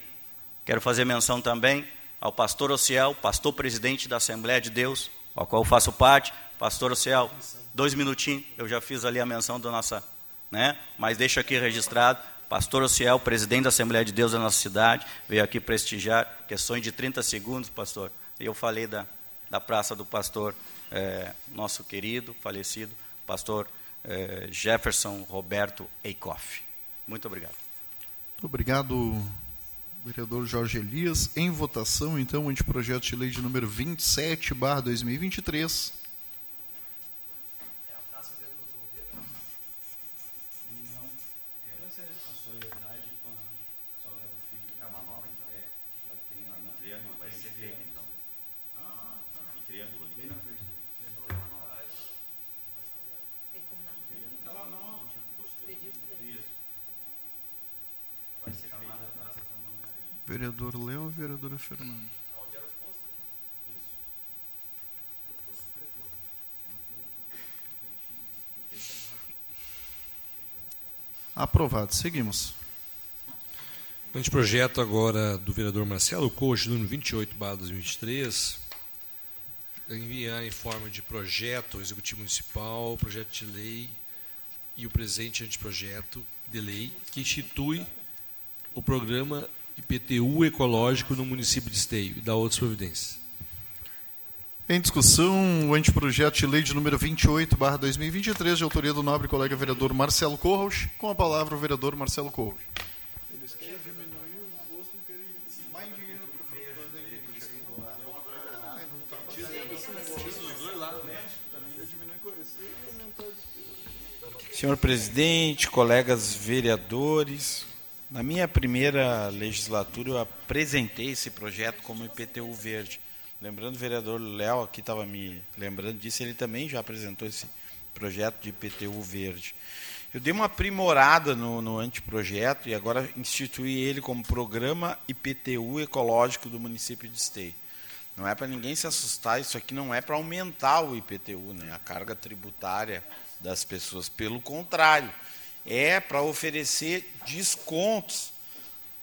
quero fazer menção também ao pastor Ociel, pastor presidente da Assembleia de Deus, ao qual faço parte. Pastor Ociel, dois minutinhos, eu já fiz ali a menção da nossa, né? Mas deixo aqui registrado, pastor Ociel, presidente da Assembleia de Deus da nossa cidade, veio aqui prestigiar, questões de 30 segundos, pastor. E eu falei da, da praça do pastor, é, nosso querido, falecido, pastor é, Jefferson Roberto Eikoff. Muito obrigado. Muito obrigado, vereador Jorge Elias. Em votação, então, anteprojeto de lei de número 27, barra 2023. Vereador Léo e vereadora Fernanda. Aprovado. Seguimos. Anteprojeto agora do vereador Marcelo Coach, número 28, 2023, enviar em forma de projeto ao Executivo Municipal, projeto de lei e o presente anteprojeto de lei que institui o programa IPTU ecológico no município de Esteio e da outras providências. Em discussão, o anteprojeto de lei de número 28, barra 2023, de autoria do nobre colega vereador Marcelo Corros. Com a palavra o vereador Marcelo Corros. Eles querem diminuir o gosto, querem mais dinheiro Senhor presidente, colegas vereadores, na minha primeira legislatura, eu apresentei esse projeto como IPTU verde. Lembrando, o vereador Léo aqui estava me lembrando disso, ele também já apresentou esse projeto de IPTU verde. Eu dei uma aprimorada no, no anteprojeto e agora instituí ele como programa IPTU ecológico do município de Esteio. Não é para ninguém se assustar, isso aqui não é para aumentar o IPTU, né, a carga tributária das pessoas. Pelo contrário, é para oferecer descontos,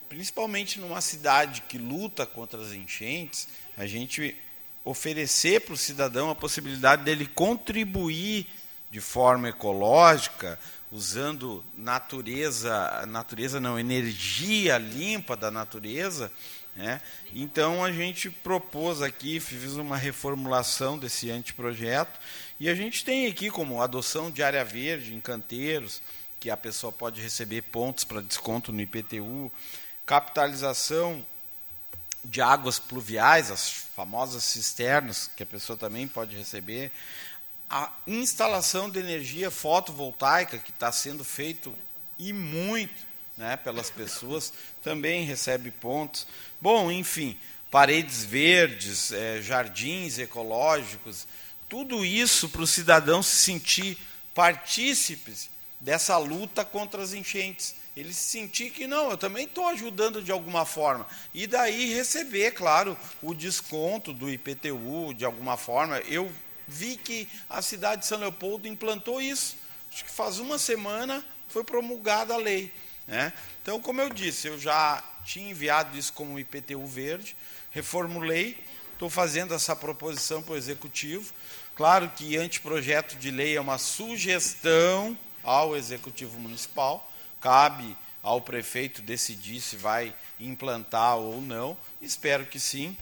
principalmente numa cidade que luta contra as enchentes, a gente oferecer para o cidadão a possibilidade dele contribuir de forma ecológica, usando natureza, natureza não, energia limpa da natureza, né? Então a gente propôs aqui, fiz uma reformulação desse anteprojeto, e a gente tem aqui como adoção de área verde em canteiros, que a pessoa pode receber pontos para desconto no IPTU, capitalização de águas pluviais, as famosas cisternas, que a pessoa também pode receber, a instalação de energia fotovoltaica, que está sendo feito e muito né, pelas pessoas, também recebe pontos. Bom, enfim, paredes verdes, é, jardins ecológicos, tudo isso para o cidadão se sentir partícipes dessa luta contra as enchentes. Ele se sentir que não, eu também estou ajudando de alguma forma. E daí receber, claro, o desconto do IPTU de alguma forma. Eu vi que a cidade de São Leopoldo implantou isso. Acho que faz uma semana foi promulgada a lei. Né? Então, como eu disse, eu já tinha enviado isso como IPTU verde, reformulei, estou fazendo essa proposição para o Executivo. Claro que anteprojeto de lei é uma sugestão ao Executivo Municipal, cabe ao prefeito decidir se vai implantar ou não. Espero que sim.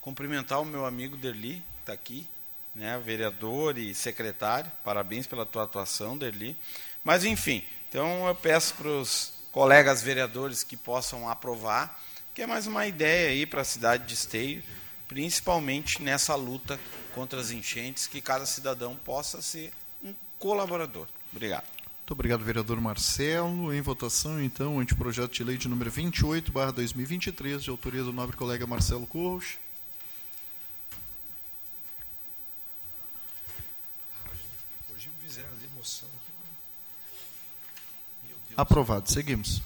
Cumprimentar o meu amigo Derli, está aqui, né, vereador e secretário. Parabéns pela tua atuação, Derli. Mas, enfim, então eu peço para os colegas vereadores que possam aprovar, que é mais uma ideia aí para a cidade de Esteio, principalmente nessa luta contra as enchentes, que cada cidadão possa ser um colaborador. Obrigado. Muito obrigado, vereador Marcelo. Em votação, então, o anteprojeto de lei de número 28, barra 2023, de autoria do nobre colega Marcelo Corros. Aprovado. Seguimos.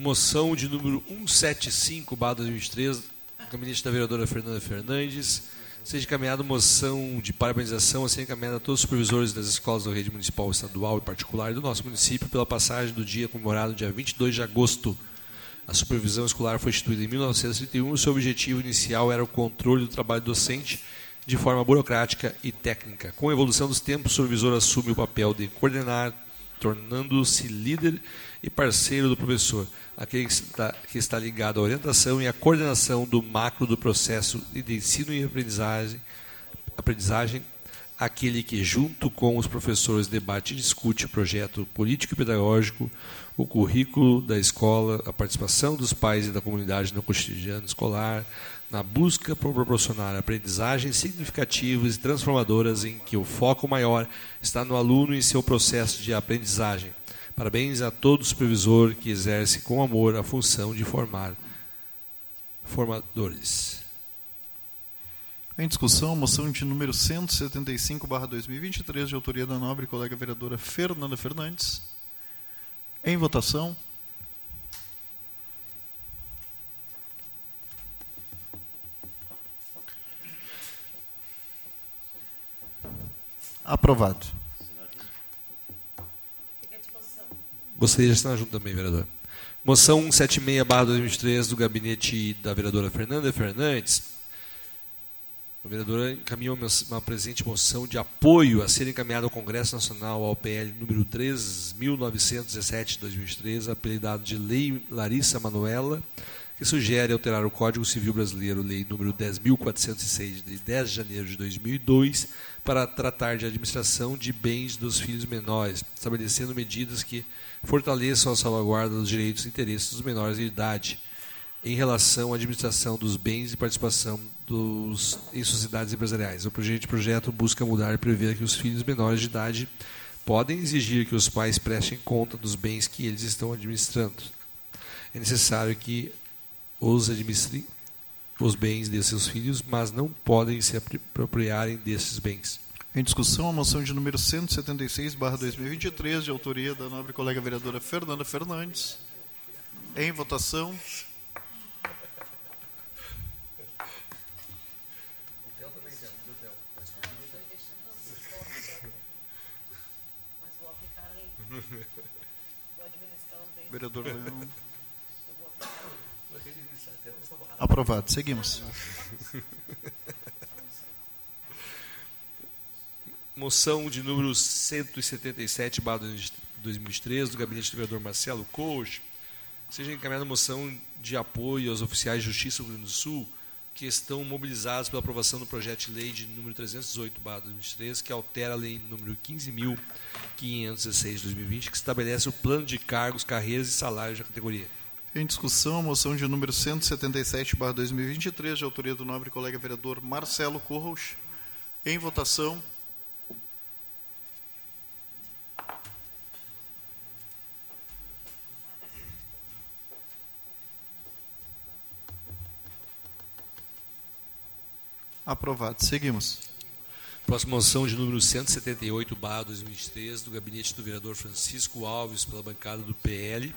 Moção de número 175, barra 2023, gabinete da vereadora Fernanda Fernandes. Seja encaminhada moção de parabenização a ser encaminhada a todos os supervisores das escolas da rede municipal, estadual e particular do nosso município pela passagem do dia comemorado dia 22 de agosto a supervisão escolar foi instituída em 1931 e seu objetivo inicial era o controle do trabalho docente de forma burocrática e técnica. Com a evolução dos tempos, o supervisor assume o papel de coordenar, tornando-se líder e parceiro do professor, aquele que está, que está ligado à orientação e à coordenação do macro do processo de ensino e aprendizagem, aprendizagem aquele que, junto com os professores, debate e discute o projeto político e pedagógico, o currículo da escola, a participação dos pais e da comunidade no cotidiano escolar, na busca por proporcionar aprendizagens significativas e transformadoras em que o foco maior está no aluno e seu processo de aprendizagem. Parabéns a todo supervisor que exerce com amor a função de formar formadores. Em discussão, moção de número 175/2023 de autoria da nobre colega vereadora Fernanda Fernandes. Em votação. Aprovado. Gostaria de assinar junto também, vereador. Moção 176-2023 do gabinete da vereadora Fernanda Fernandes a vereadora encaminhou uma presente moção de apoio a ser encaminhada ao Congresso Nacional ao PL número 3.917 de 2003, apelidado de Lei Larissa Manuela, que sugere alterar o Código Civil Brasileiro, Lei número 10.406, de 10 de janeiro de 2002, para tratar de administração de bens dos filhos menores, estabelecendo medidas que fortaleçam a salvaguarda dos direitos e interesses dos menores de idade em relação à administração dos bens e participação dos, em sociedades empresariais. O projeto, projeto busca mudar e prever que os filhos menores de idade podem exigir que os pais prestem conta dos bens que eles estão administrando. É necessário que os administrem os bens de seus filhos, mas não podem se apropriarem desses bens. Em discussão, a moção de número 176/2023, de autoria da nobre colega vereadora Fernanda Fernandes. Em votação. Vereador Leão. Aprovado. Seguimos. Moção de número 177, barra 2003, do gabinete do vereador Marcelo Coach. Seja encaminhada moção de apoio aos oficiais de justiça do Rio Grande do Sul que estão mobilizados pela aprovação do projeto de lei de número 318, barra 2003, que altera a lei número 15.000 516 de 2020, que estabelece o plano de cargos, carreiras e salários da categoria. Em discussão, a moção de número 177/2023, de autoria do nobre colega vereador Marcelo Corros. Em votação. Aprovado. Seguimos. Próxima moção de número 178, barra 2023, do gabinete do vereador Francisco Alves, pela bancada do PL.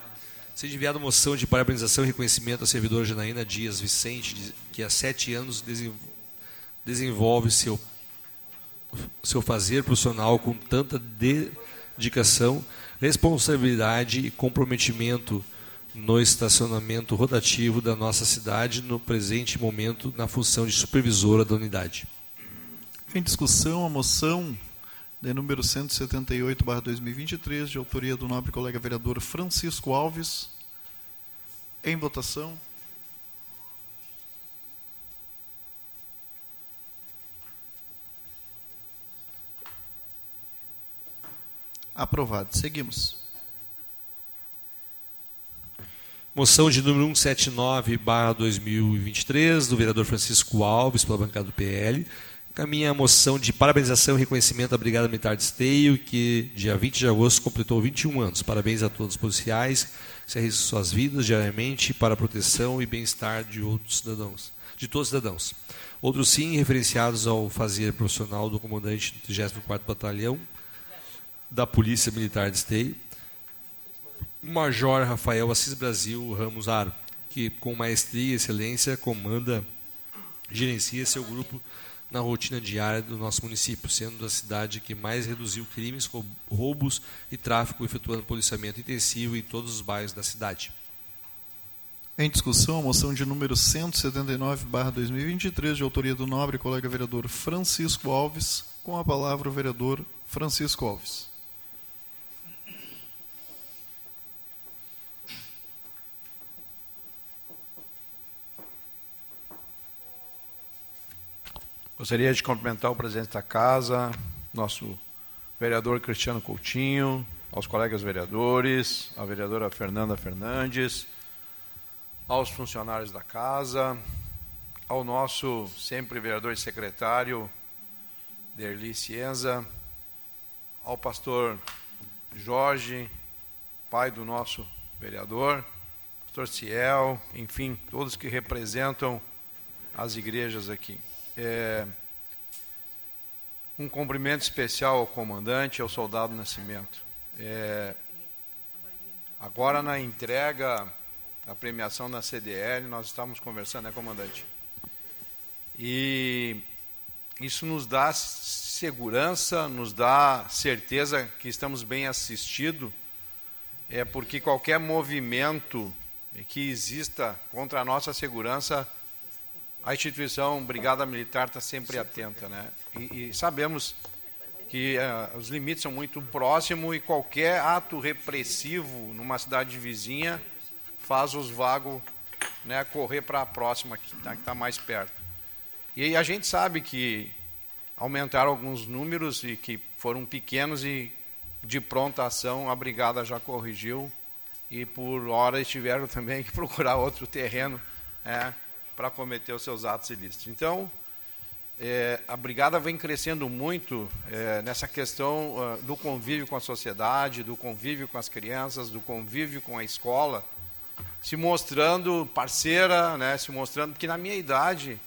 Seja enviada moção de parabenização e reconhecimento à servidora Janaína Dias Vicente, que há sete anos desenvolve seu, seu fazer profissional com tanta dedicação, responsabilidade e comprometimento no estacionamento rotativo da nossa cidade no presente momento na função de supervisora da unidade. Em discussão, a moção de número 178/2023, de autoria do nobre colega vereador Francisco Alves. Em votação. Aprovado. Seguimos. Moção de número 179, barra 2023, do vereador Francisco Alves, pela bancada do PL. Caminha a moção de parabenização e reconhecimento da Brigada Militar de Esteio, que dia 20 de agosto completou 21 anos. Parabéns a todos os policiais que se arriscam suas vidas diariamente para a proteção e bem-estar de outros cidadãos, de todos os cidadãos. Outros sim, referenciados ao fazer profissional do comandante do 34º Batalhão da Polícia Militar de Esteio, Major Rafael Assis Brasil Ramos Aro, que com maestria e excelência comanda, gerencia seu grupo na rotina diária do nosso município, sendo a cidade que mais reduziu crimes, roubos e tráfico, efetuando policiamento intensivo em todos os bairros da cidade. Em discussão, a moção de número 179/2023, de autoria do nobre colega vereador Francisco Alves, com a palavra o vereador Francisco Alves. Gostaria de cumprimentar o presidente da casa, nosso vereador Cristiano Coutinho, aos colegas vereadores, a vereadora Fernanda Fernandes, aos funcionários da casa, ao nosso sempre vereador e secretário, Derli Cienza, ao pastor Jorge, pai do nosso vereador, pastor Ciel, enfim, todos que representam as igrejas aqui. É, um cumprimento especial ao comandante, ao soldado Nascimento. É, agora na entrega da premiação da CDL, nós estamos conversando, né, comandante? E isso nos dá segurança, nos dá certeza que estamos bem assistidos, é porque qualquer movimento que exista contra a nossa segurança a instituição Brigada Militar está sempre atenta, né? E, e sabemos que uh, os limites são muito próximos e qualquer ato repressivo numa cidade vizinha faz os vagos né, correr para a próxima, que está tá mais perto. E a gente sabe que aumentaram alguns números e que foram pequenos e de pronta ação a brigada já corrigiu e por hora tiveram *laughs* também que procurar outro terreno, né, para cometer os seus atos ilícitos. Então, é, a brigada vem crescendo muito é, nessa questão uh, do convívio com a sociedade, do convívio com as crianças, do convívio com a escola, se mostrando parceira, né, se mostrando que na minha idade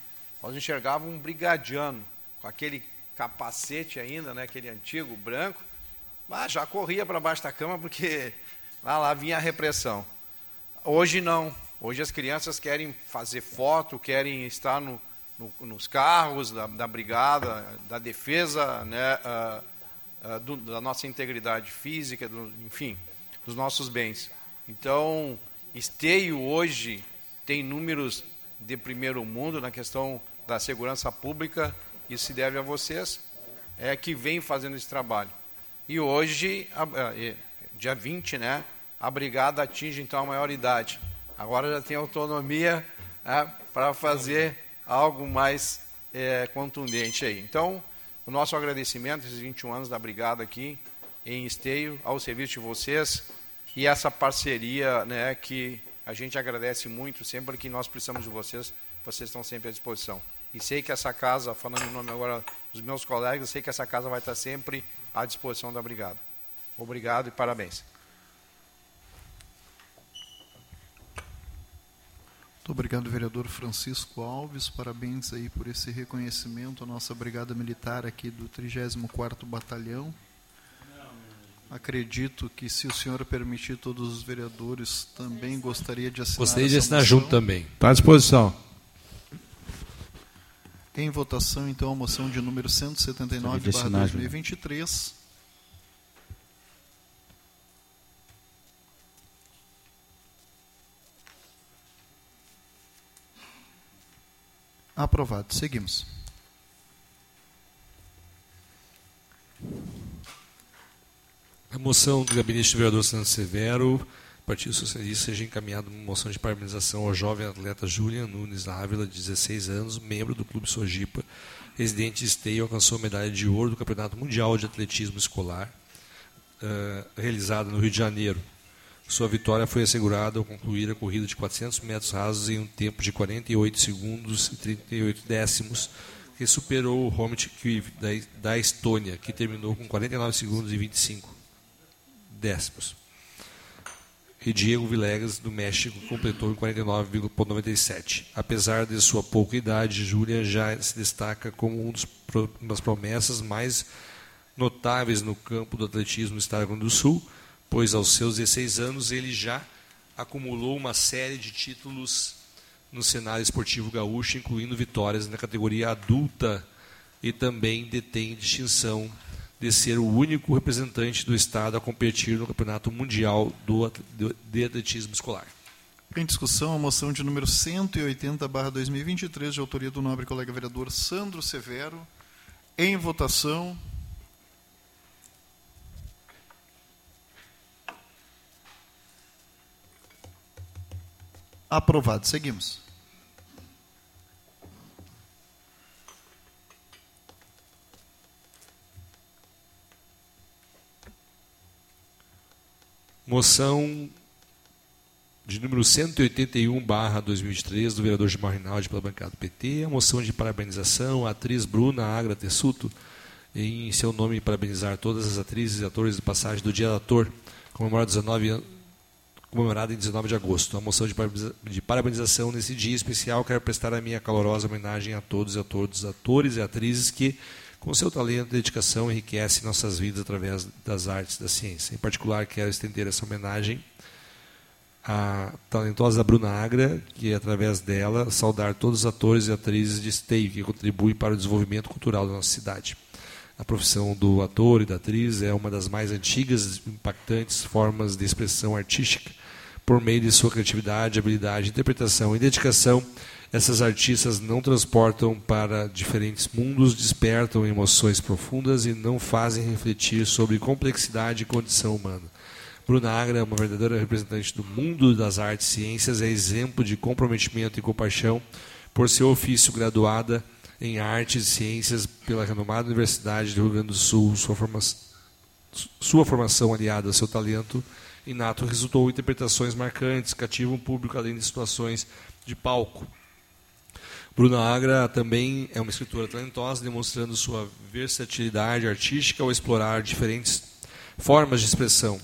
nós enxergávamos um brigadiano com aquele capacete ainda, né, aquele antigo branco, mas já corria para baixo da cama porque lá, lá vinha a repressão. Hoje não, Hoje as crianças querem fazer foto, querem estar no, no, nos carros da, da, brigada, da defesa né, uh, uh, do, da nossa integridade física, do, enfim, dos nossos bens. Então, Esteio hoje tem números de primeiro mundo na questão da segurança pública, isso se deve a vocês, é que vem fazendo esse trabalho. E hoje, dia 20, né, a brigada atinge então a maioridade. Agora já tem autonomia né, para fazer algo mais é, contundente aí. Então, o nosso agradecimento, esses 21 anos da Brigada aqui em Esteio, ao serviço de vocês e essa parceria né, que a gente agradece muito sempre que nós precisamos de vocês, vocês estão sempre à disposição. E sei que essa casa, falando em nome agora dos meus colegas, sei que essa casa vai estar sempre à disposição da Brigada. Obrigado e parabéns. Muito obrigado, vereador Francisco Alves. Parabéns aí por esse reconhecimento à nossa Brigada Militar aqui do 34º Batalhão. Acredito que, se o senhor permitir, todos os vereadores também gostaria de assinar Gostaria de assinar junto também. Está à disposição. Em votação, então, a moção de número 179, 2023. Aprovado. Seguimos. A moção do gabinete do vereador Santos Severo, Partido Socialista, seja encaminhada uma moção de parabenização ao jovem atleta Julian Nunes Ávila, de 16 anos, membro do Clube Sojipa, residente de Esteio, alcançou a medalha de ouro do Campeonato Mundial de Atletismo Escolar uh, realizada no Rio de Janeiro. Sua vitória foi assegurada ao concluir a corrida de 400 metros rasos em um tempo de 48 segundos e 38 décimos, que superou o Homit Kiev da, da Estônia, que terminou com 49 segundos e 25 décimos. E Diego Villegas, do México, completou em 49,97. Apesar de sua pouca idade, Júlia já se destaca como um dos, uma das promessas mais notáveis no campo do atletismo Estado do Grande do Sul, pois aos seus 16 anos ele já acumulou uma série de títulos no cenário esportivo gaúcho, incluindo vitórias na categoria adulta e também detém distinção de ser o único representante do estado a competir no Campeonato Mundial do, de Atletismo Escolar. Em discussão, a moção de número 180/2023 de autoria do nobre colega vereador Sandro Severo. Em votação. Aprovado. Seguimos. Moção de número 181, barra 2023, do vereador Gilmar Rinaldi pela bancada do PT. A moção de parabenização à atriz Bruna Agra Tessuto, em seu nome parabenizar todas as atrizes e atores de passagem do Dia do Ator, comemorado 19 anos comemorada em 19 de agosto. A moção de parabenização nesse dia especial quero prestar a minha calorosa homenagem a todos e a todos, atores e atrizes que, com seu talento e dedicação, enriquecem nossas vidas através das artes da ciência. Em particular, quero estender essa homenagem à talentosa Bruna Agra, que, através dela, saudar todos os atores e atrizes de esteio que contribuem para o desenvolvimento cultural da nossa cidade. A profissão do ator e da atriz é uma das mais antigas e impactantes formas de expressão artística. Por meio de sua criatividade, habilidade, interpretação e dedicação, essas artistas não transportam para diferentes mundos, despertam emoções profundas e não fazem refletir sobre complexidade e condição humana. Bruna Agra é uma verdadeira representante do mundo das artes e ciências, é exemplo de comprometimento e compaixão por seu ofício graduada em artes e ciências pela renomada Universidade do Rio Grande do Sul. Sua formação, sua formação aliada ao seu talento inato resultou em interpretações marcantes, cativam o público além de situações de palco. Bruna Agra também é uma escritora talentosa, demonstrando sua versatilidade artística ao explorar diferentes formas de expressão.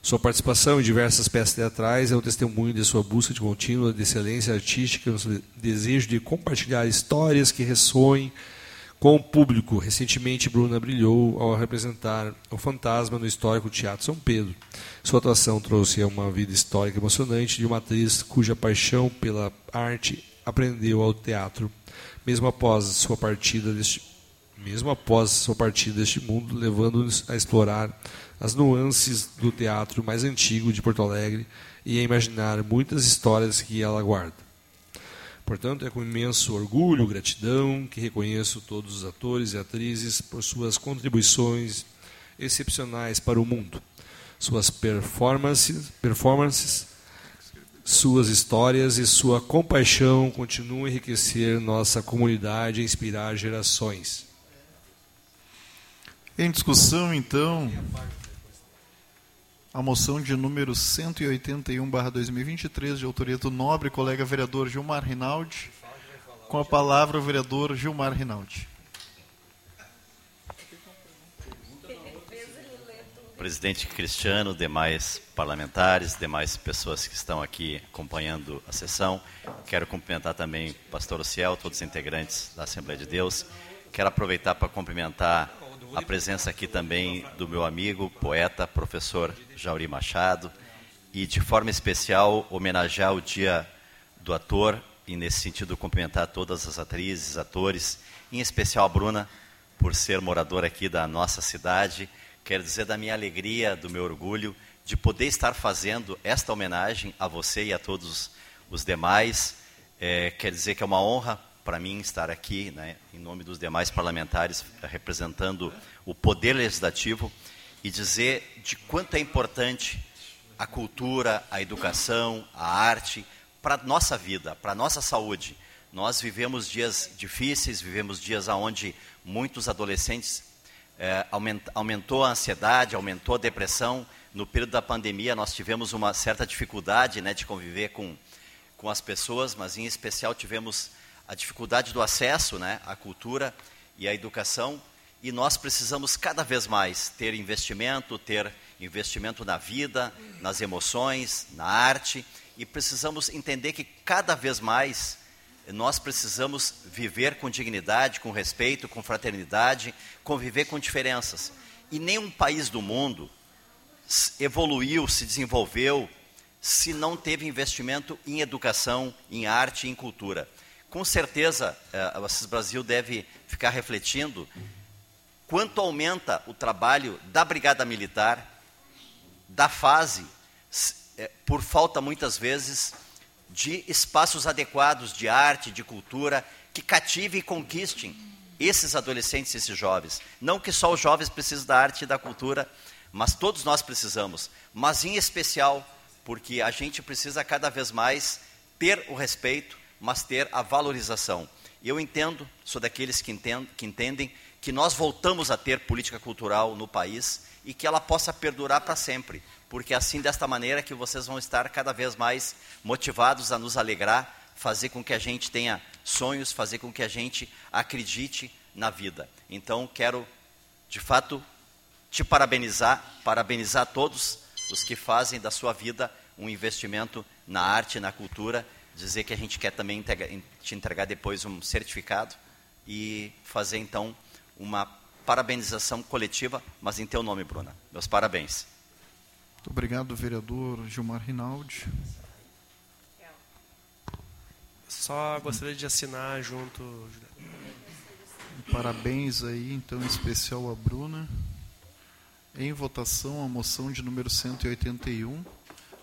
Sua participação em diversas peças teatrais é um testemunho de sua busca de contínua de excelência artística, no desejo de compartilhar histórias que ressoem com o público. Recentemente, Bruna brilhou ao representar o fantasma no histórico Teatro São Pedro. Sua atuação trouxe uma vida histórica emocionante de uma atriz cuja paixão pela arte aprendeu ao teatro, mesmo após sua partida deste, mesmo após sua partida deste mundo, levando-nos a explorar as nuances do teatro mais antigo de Porto Alegre e a imaginar muitas histórias que ela guarda. Portanto, é com imenso orgulho, gratidão, que reconheço todos os atores e atrizes por suas contribuições excepcionais para o mundo, suas performances, performances suas histórias e sua compaixão continuam a enriquecer nossa comunidade e inspirar gerações. Em discussão, então, a moção de número 181/2023 de autoria do nobre colega vereador Gilmar Rinaldi. Com a palavra o vereador Gilmar Rinaldi. Presidente Cristiano, demais parlamentares, demais pessoas que estão aqui acompanhando a sessão. Quero cumprimentar também o pastor Ociel, todos os integrantes da Assembleia de Deus. Quero aproveitar para cumprimentar a presença aqui também do meu amigo, poeta, professor Jauri Machado, e de forma especial homenagear o Dia do Ator e nesse sentido cumprimentar todas as atrizes, atores, em especial a Bruna, por ser moradora aqui da nossa cidade. Quero dizer da minha alegria, do meu orgulho de poder estar fazendo esta homenagem a você e a todos os demais. É, quer dizer que é uma honra para mim estar aqui, né, em nome dos demais parlamentares, representando o Poder Legislativo, e dizer de quanto é importante a cultura, a educação, a arte para nossa vida, para nossa saúde. Nós vivemos dias difíceis, vivemos dias onde muitos adolescentes é, aumentou a ansiedade, aumentou a depressão. No período da pandemia, nós tivemos uma certa dificuldade né, de conviver com, com as pessoas, mas em especial tivemos a dificuldade do acesso né, à cultura e à educação. E nós precisamos cada vez mais ter investimento, ter investimento na vida, nas emoções, na arte, e precisamos entender que cada vez mais nós precisamos viver com dignidade, com respeito, com fraternidade, conviver com diferenças. E nenhum país do mundo evoluiu, se desenvolveu, se não teve investimento em educação, em arte em cultura. Com certeza, eh, o Assis Brasil deve ficar refletindo quanto aumenta o trabalho da Brigada Militar, da fase, eh, por falta muitas vezes de espaços adequados de arte, de cultura, que cative e conquistem esses adolescentes, esses jovens. Não que só os jovens precisem da arte e da cultura, mas todos nós precisamos. Mas em especial porque a gente precisa cada vez mais ter o respeito, mas ter a valorização. Eu entendo, sou daqueles que entendem, que entendem que nós voltamos a ter política cultural no país e que ela possa perdurar para sempre, porque é assim desta maneira que vocês vão estar cada vez mais motivados a nos alegrar, fazer com que a gente tenha sonhos, fazer com que a gente acredite na vida. Então quero, de fato, te parabenizar, parabenizar todos os que fazem da sua vida um investimento na arte, na cultura, dizer que a gente quer também te entregar depois um certificado e fazer então uma parabenização coletiva, mas em teu nome, Bruna. Meus parabéns. Muito obrigado, vereador Gilmar Rinaldi. Só gostaria de assinar junto. Parabéns aí, então, em especial a Bruna. Em votação, a moção de número 181.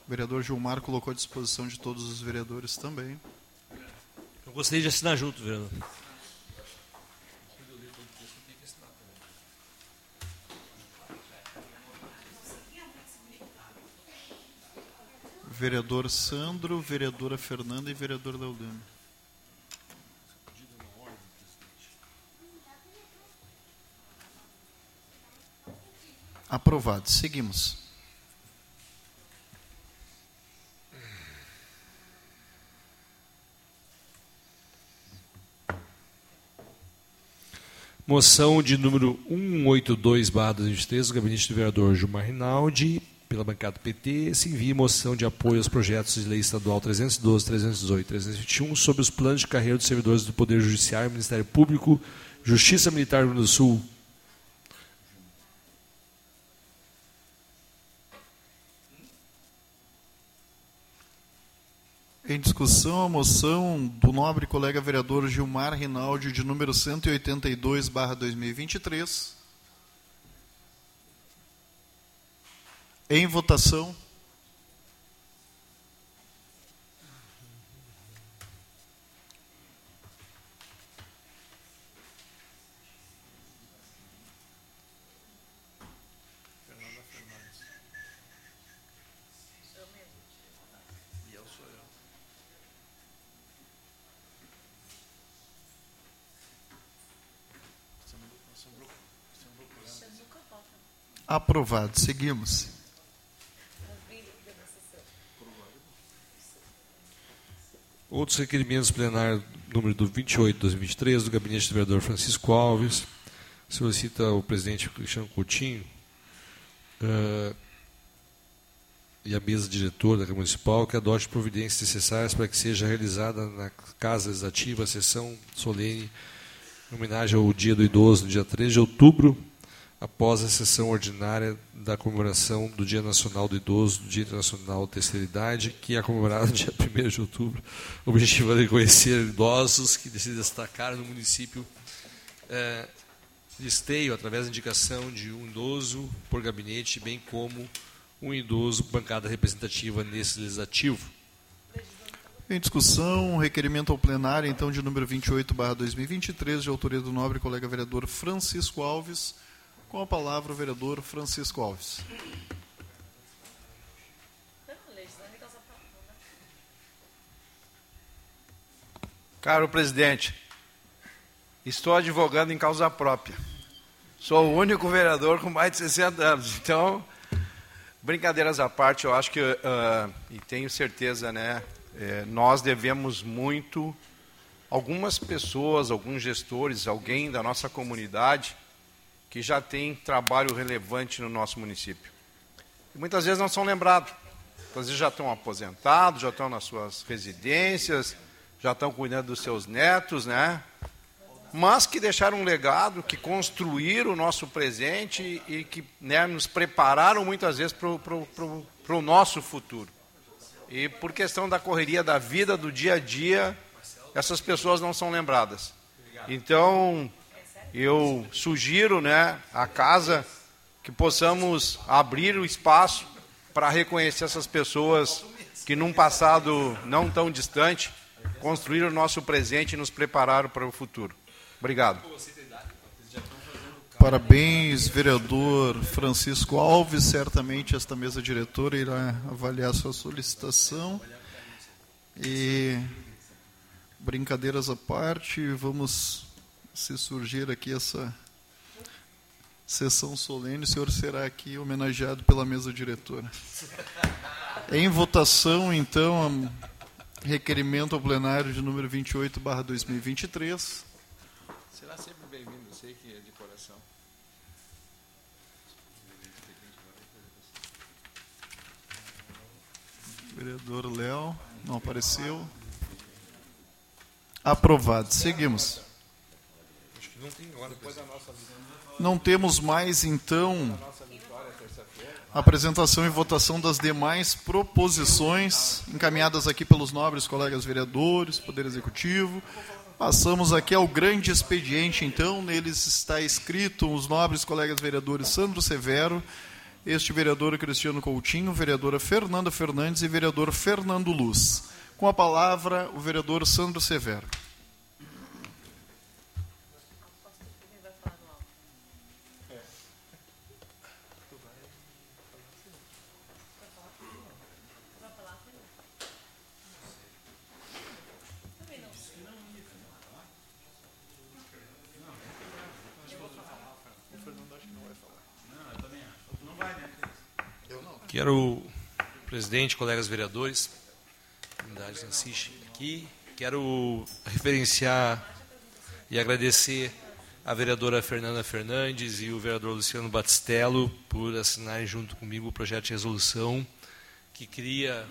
O vereador Gilmar colocou à disposição de todos os vereadores também. Eu gostaria de assinar junto, vereador. Vereador Sandro, vereadora Fernanda e vereador Leodano. Aprovado. Seguimos. Moção de número 182, barra 2023, do gabinete do vereador Gilmar Rinaldi, pela bancada PT, se envia moção de apoio aos projetos de lei estadual 312, 318 e 321 sobre os planos de carreira dos servidores do Poder Judiciário, Ministério Público, Justiça Militar do Sul. Em discussão, a moção do nobre colega vereador Gilmar Rinaldi, de número 182, barra 2023. Em votação. Aprovado. Seguimos. Outros requerimentos plenários número do 28 de 2023 do gabinete do vereador Francisco Alves solicita o presidente Cristiano Coutinho uh, e a mesa diretora da Câmara Municipal que adote providências necessárias para que seja realizada na Casa Legislativa a sessão solene em homenagem ao Dia do Idoso, no dia 13 de outubro, após a sessão ordinária da comemoração do Dia Nacional do Idoso, do Dia Internacional da Terceira Idade, que é comemorado no *laughs* dia 1 de outubro. O objetivo é reconhecer idosos que se destacaram no município é, de Esteio, através da indicação de um idoso por gabinete, bem como um idoso bancada representativa nesse legislativo. Em discussão, requerimento ao plenário, então, de número 28, barra 2023, de autoria do nobre colega vereador Francisco Alves, com a palavra o vereador Francisco Alves. Caro presidente, estou advogando em causa própria. Sou o único vereador com mais de 60 anos. Então, brincadeiras à parte, eu acho que, uh, e tenho certeza, né, é, nós devemos muito, algumas pessoas, alguns gestores, alguém da nossa comunidade, que já tem trabalho relevante no nosso município. E muitas vezes não são lembrados. Muitas vezes já estão aposentados, já estão nas suas residências, já estão cuidando dos seus netos, né? Mas que deixaram um legado, que construíram o nosso presente e que né, nos prepararam muitas vezes para o nosso futuro. E por questão da correria da vida, do dia a dia, essas pessoas não são lembradas. Então, eu sugiro né, à casa que possamos abrir o espaço para reconhecer essas pessoas que, num passado não tão distante, construíram o nosso presente e nos prepararam para o futuro. Obrigado. Parabéns, vereador Francisco Alves. Certamente esta mesa diretora irá avaliar sua solicitação. E brincadeiras à parte, vamos se surgir aqui essa sessão solene, o senhor será aqui homenageado pela mesa diretora. Em votação, então, requerimento ao plenário de número 28, barra 2023. Será sempre bem-vindo, sei que é de coração. Vereador Léo, não apareceu. Aprovado. Seguimos. Não temos mais, então, apresentação e votação das demais proposições encaminhadas aqui pelos nobres colegas vereadores, Poder Executivo. Passamos aqui ao grande expediente, então, neles está escrito os nobres colegas vereadores Sandro Severo, este vereador Cristiano Coutinho, vereadora Fernanda Fernandes e vereador Fernando Luz. Com a palavra, o vereador Sandro Severo. Quero, presidente, colegas vereadores, comunidade assiste aqui, quero referenciar e agradecer a vereadora Fernanda Fernandes e o vereador Luciano Batistello por assinarem junto comigo o projeto de resolução que cria,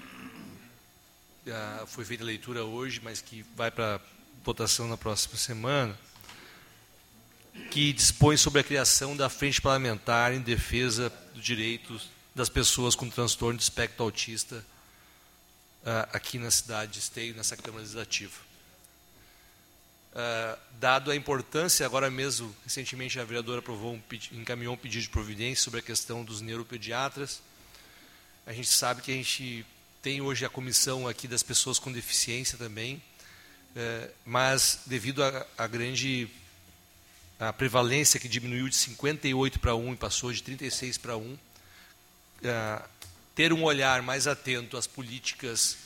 foi feita a leitura hoje, mas que vai para votação na próxima semana, que dispõe sobre a criação da frente parlamentar em defesa dos direitos das pessoas com transtorno de espectro autista uh, aqui na cidade de Esteio, nessa Câmara Legislativa. Uh, dado a importância, agora mesmo, recentemente a vereadora aprovou um, encaminhou um pedido de providência sobre a questão dos neuropediatras. A gente sabe que a gente tem hoje a comissão aqui das pessoas com deficiência também, uh, mas devido à grande a prevalência que diminuiu de 58 para 1 e passou de 36 para 1, é, ter um olhar mais atento às políticas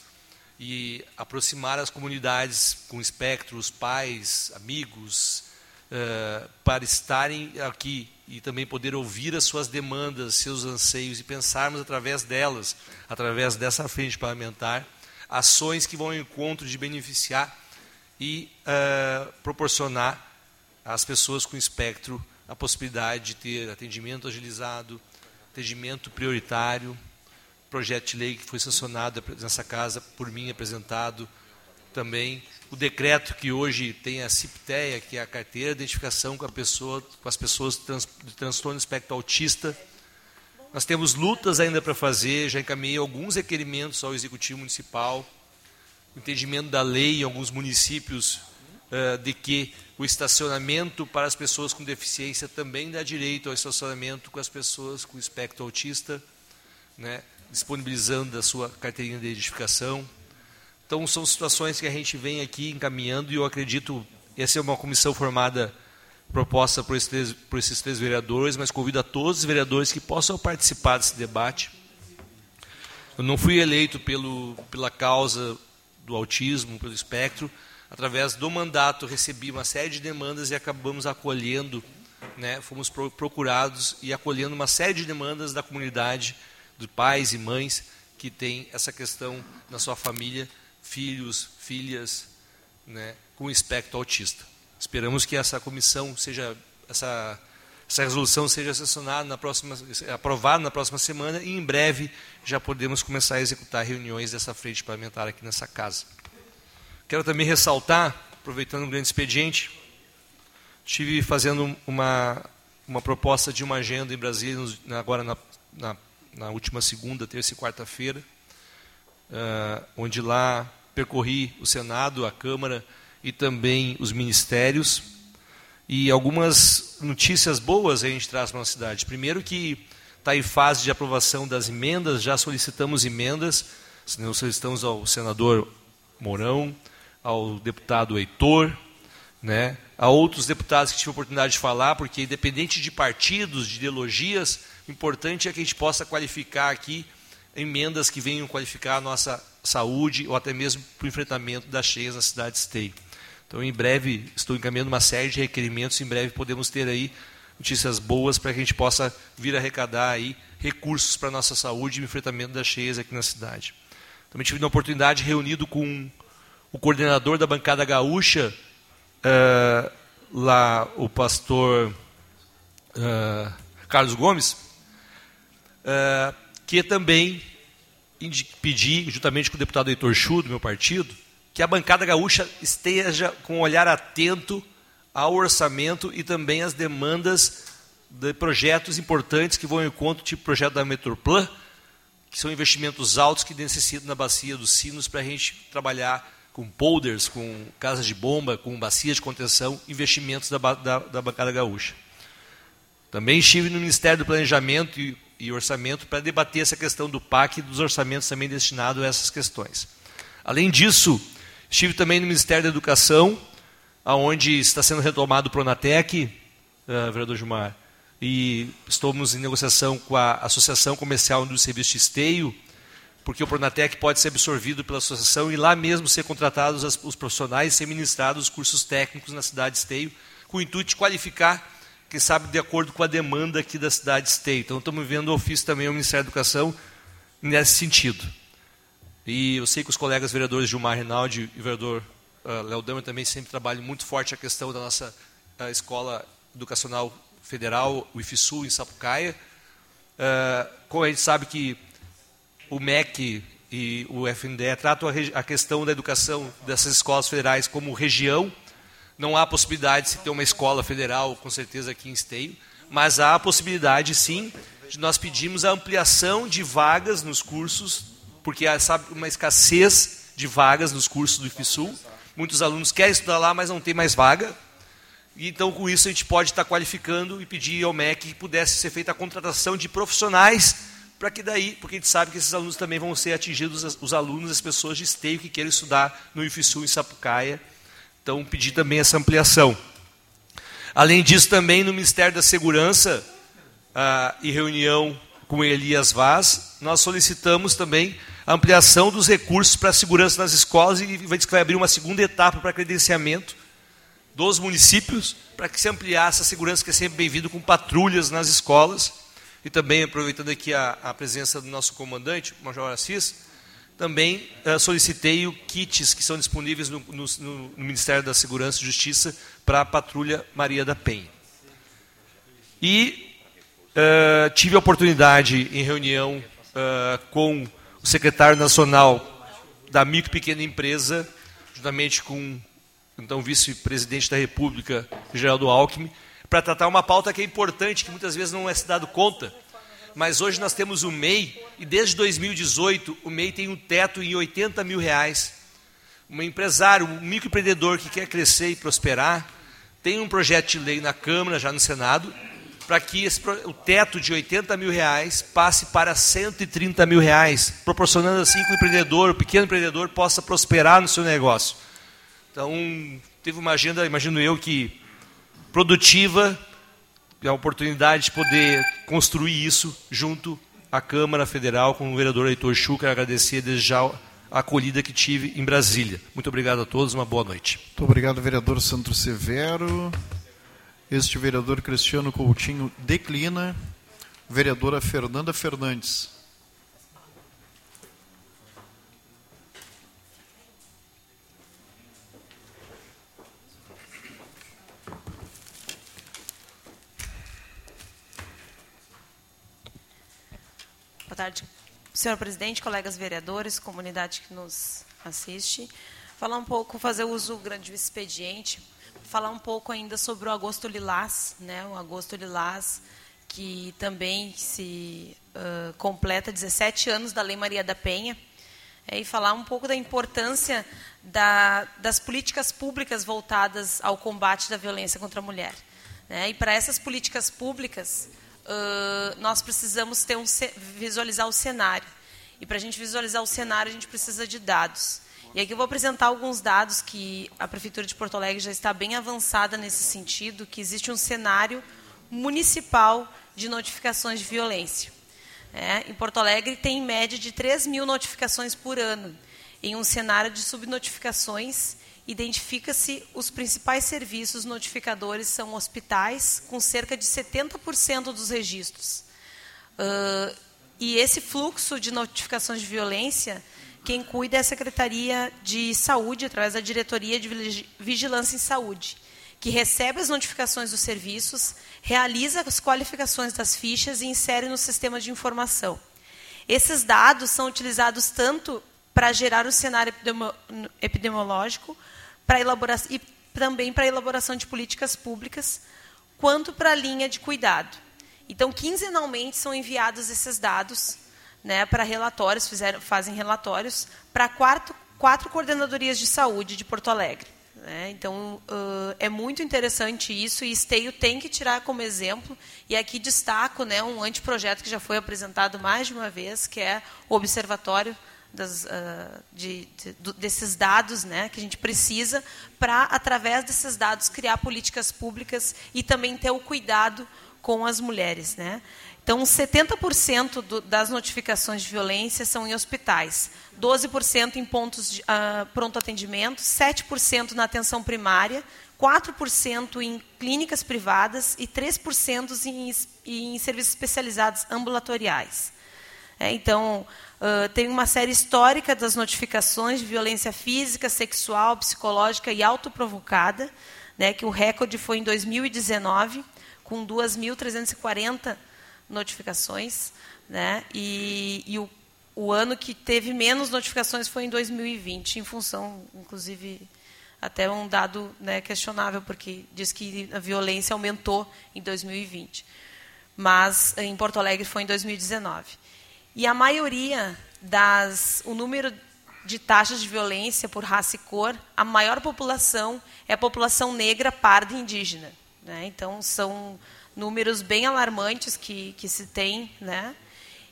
e aproximar as comunidades com espectro, os pais, amigos, uh, para estarem aqui e também poder ouvir as suas demandas, seus anseios e pensarmos através delas, através dessa frente parlamentar, ações que vão ao encontro de beneficiar e uh, proporcionar às pessoas com espectro a possibilidade de ter atendimento agilizado, atendimento prioritário, projeto de lei que foi sancionado nessa casa por mim apresentado também o decreto que hoje tem a CIPTEA, que é a carteira de identificação com a pessoa, com as pessoas de transtorno espectro autista. Nós temos lutas ainda para fazer, já encaminhei alguns requerimentos ao executivo municipal, entendimento da lei em alguns municípios uh, de que o estacionamento para as pessoas com deficiência também dá direito ao estacionamento com as pessoas com espectro autista, né, disponibilizando a sua carteirinha de identificação. Então, são situações que a gente vem aqui encaminhando e eu acredito, essa é uma comissão formada, proposta por esses, três, por esses três vereadores, mas convido a todos os vereadores que possam participar desse debate. Eu não fui eleito pelo, pela causa do autismo, pelo espectro, através do mandato, recebi uma série de demandas e acabamos acolhendo né, fomos procurados e acolhendo uma série de demandas da comunidade, de pais e mães que têm essa questão na sua família, filhos, filhas, né, com espectro autista. Esperamos que essa comissão seja essa essa resolução seja sessionada na próxima, aprovada na próxima semana e em breve já podemos começar a executar reuniões dessa frente parlamentar aqui nessa casa. Quero também ressaltar, aproveitando um grande expediente, estive fazendo uma, uma proposta de uma agenda em Brasília, agora na, na, na última segunda, terça e quarta-feira, uh, onde lá percorri o Senado, a Câmara e também os ministérios e algumas notícias boas a gente traz para a nossa cidade. Primeiro que está em fase de aprovação das emendas, já solicitamos emendas, solicitamos ao senador Mourão, ao deputado Heitor, né, a outros deputados que tive a oportunidade de falar, porque independente de partidos, de ideologias, o importante é que a gente possa qualificar aqui emendas que venham qualificar a nossa saúde ou até mesmo para o enfrentamento das cheias na cidade de Esteio. Então, em breve, estou encaminhando uma série de requerimentos, em breve podemos ter aí notícias boas para que a gente possa vir arrecadar aí recursos para a nossa saúde e enfrentamento das cheias aqui na cidade. Também tive a oportunidade, reunido com o coordenador da bancada gaúcha, uh, lá o pastor uh, Carlos Gomes, uh, que também pedi, juntamente com o deputado Heitor Chu, do meu partido, que a bancada gaúcha esteja com um olhar atento ao orçamento e também às demandas de projetos importantes que vão ao encontro, tipo o projeto da Metroplan, que são investimentos altos que necessitam na bacia dos sinos para a gente trabalhar com polders, com casas de bomba, com bacias de contenção, investimentos da, da, da bancada gaúcha. Também estive no Ministério do Planejamento e, e Orçamento para debater essa questão do PAC e dos orçamentos também destinados a essas questões. Além disso, Estive também no Ministério da Educação, aonde está sendo retomado o Pronatec, uh, vereador Gilmar, e estamos em negociação com a Associação Comercial do Serviço de Esteio, porque o Pronatec pode ser absorvido pela associação e lá mesmo ser contratados as, os profissionais e ser ministrados os cursos técnicos na cidade de Esteio, com o intuito de qualificar, quem sabe, de acordo com a demanda aqui da cidade de Esteio. Então, estamos vendo o ofício também ao Ministério da Educação nesse sentido. E eu sei que os colegas vereadores Gilmar Rinaldi e o vereador uh, Léo Damer também sempre trabalham muito forte a questão da nossa uh, escola educacional federal, o IFSU, em Sapucaia. Uh, como a gente sabe que o MEC e o FNDE tratam a, questão da educação dessas escolas federais como região, não há possibilidade de se ter uma escola federal, com certeza, aqui em Esteio, mas há a possibilidade, sim, de nós pedirmos a ampliação de vagas nos cursos porque há sabe, uma escassez de vagas nos cursos do IFSUL. Muitos alunos querem estudar lá, mas não tem mais vaga. Então, com isso, a gente pode estar qualificando e pedir ao MEC que pudesse ser feita a contratação de profissionais, para que daí, porque a gente sabe que esses alunos também vão ser atingidos, os alunos, as pessoas de esteio que querem estudar no IFSUL em Sapucaia. Então, pedir também essa ampliação. Além disso, também no Ministério da Segurança, ah, e reunião com Elias Vaz, nós solicitamos também a ampliação dos recursos para a segurança nas escolas e vai vai abrir uma segunda etapa para credenciamento dos municípios para que se ampliasse a segurança que é sempre bem-vindo com patrulhas nas escolas e também aproveitando aqui a, a presença do nosso comandante, Major Assis, também uh, solicitei o kits que são disponíveis no, no, no, Ministério da Segurança e Justiça para a patrulha Maria da Penha. E uh, tive a oportunidade em reunião uh, com o secretário nacional da micro e pequena empresa, juntamente com então vice-presidente da República, Geraldo Alckmin, para tratar uma pauta que é importante, que muitas vezes não é se dado conta. Mas hoje nós temos o MEI, e desde 2018 o MEI tem um teto em 80 mil reais. Um empresário, um microempreendedor que quer crescer e prosperar, tem um projeto de lei na Câmara, já no Senado, para que esse, o teto de 80 mil reais passe para 130 mil reais, proporcionando assim que o empreendedor, o pequeno empreendedor, possa prosperar no seu negócio. Então, teve uma agenda, imagino eu, que produtiva, a oportunidade de poder construir isso junto à Câmara Federal com o vereador Heitor Chu, quero agradecer desde já a acolhida que tive em Brasília. Muito obrigado a todos, uma boa noite. Muito obrigado, vereador Sandro Severo. Este vereador Cristiano Coutinho declina. Vereadora Fernanda Fernandes. Tarde, senhor presidente, colegas vereadores, comunidade que nos assiste. Falar um pouco, fazer uso grande do expediente, falar um pouco ainda sobre o Agosto Lilás, né? O Agosto Lilás, que também se uh, completa 17 anos da Lei Maria da Penha, é, e falar um pouco da importância da, das políticas públicas voltadas ao combate da violência contra a mulher. Né? E para essas políticas públicas, uh, nós precisamos ter um, visualizar o cenário. E para a gente visualizar o cenário, a gente precisa de dados. E aqui eu vou apresentar alguns dados que a Prefeitura de Porto Alegre já está bem avançada nesse sentido, que existe um cenário municipal de notificações de violência. É, em Porto Alegre tem em média de 3 mil notificações por ano. Em um cenário de subnotificações, identifica-se os principais serviços notificadores são hospitais, com cerca de 70% dos registros. Uh, e esse fluxo de notificações de violência, quem cuida é a Secretaria de Saúde, através da Diretoria de Vigilância em Saúde, que recebe as notificações dos serviços, realiza as qualificações das fichas e insere no sistema de informação. Esses dados são utilizados tanto para gerar o cenário epidemiológico, para elaboração e também para a elaboração de políticas públicas, quanto para a linha de cuidado. Então, quinzenalmente são enviados esses dados né, para relatórios, fizeram, fazem relatórios para quatro, quatro coordenadorias de saúde de Porto Alegre. Né? Então, uh, é muito interessante isso, e Esteio tem que tirar como exemplo, e aqui destaco né, um anteprojeto que já foi apresentado mais de uma vez, que é o Observatório das, uh, de, de, desses dados né, que a gente precisa para, através desses dados, criar políticas públicas e também ter o cuidado com as mulheres. Né? Então, 70% do, das notificações de violência são em hospitais, 12% em pontos de uh, pronto atendimento, 7% na atenção primária, 4% em clínicas privadas e 3% em, em serviços especializados ambulatoriais. É, então, uh, tem uma série histórica das notificações de violência física, sexual, psicológica e autoprovocada, né, que o recorde foi em 2019, com 2.340 notificações, né, e, e o, o ano que teve menos notificações foi em 2020, em função, inclusive, até um dado né, questionável, porque diz que a violência aumentou em 2020. Mas em Porto Alegre foi em 2019. E a maioria das. O número de taxas de violência por raça e cor, a maior população é a população negra, parda e indígena. Né? Então, são números bem alarmantes que, que se tem. Né?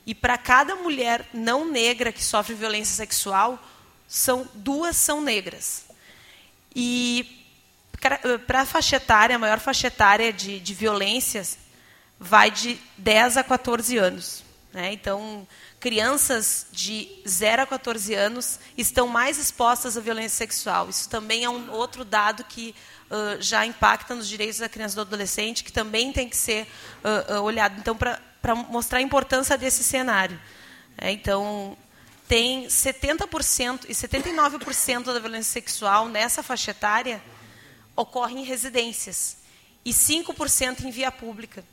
E para cada mulher não negra que sofre violência sexual, são duas são negras. E para a faixa etária, a maior faixa etária de, de violências vai de 10 a 14 anos. Né? Então, crianças de 0 a 14 anos estão mais expostas à violência sexual. Isso também é um outro dado que uh, já impacta nos direitos da criança e do adolescente, que também tem que ser uh, uh, olhado. Então, para mostrar a importância desse cenário. É, então, tem 70% e 79% da violência sexual nessa faixa etária ocorre em residências e 5% em via pública.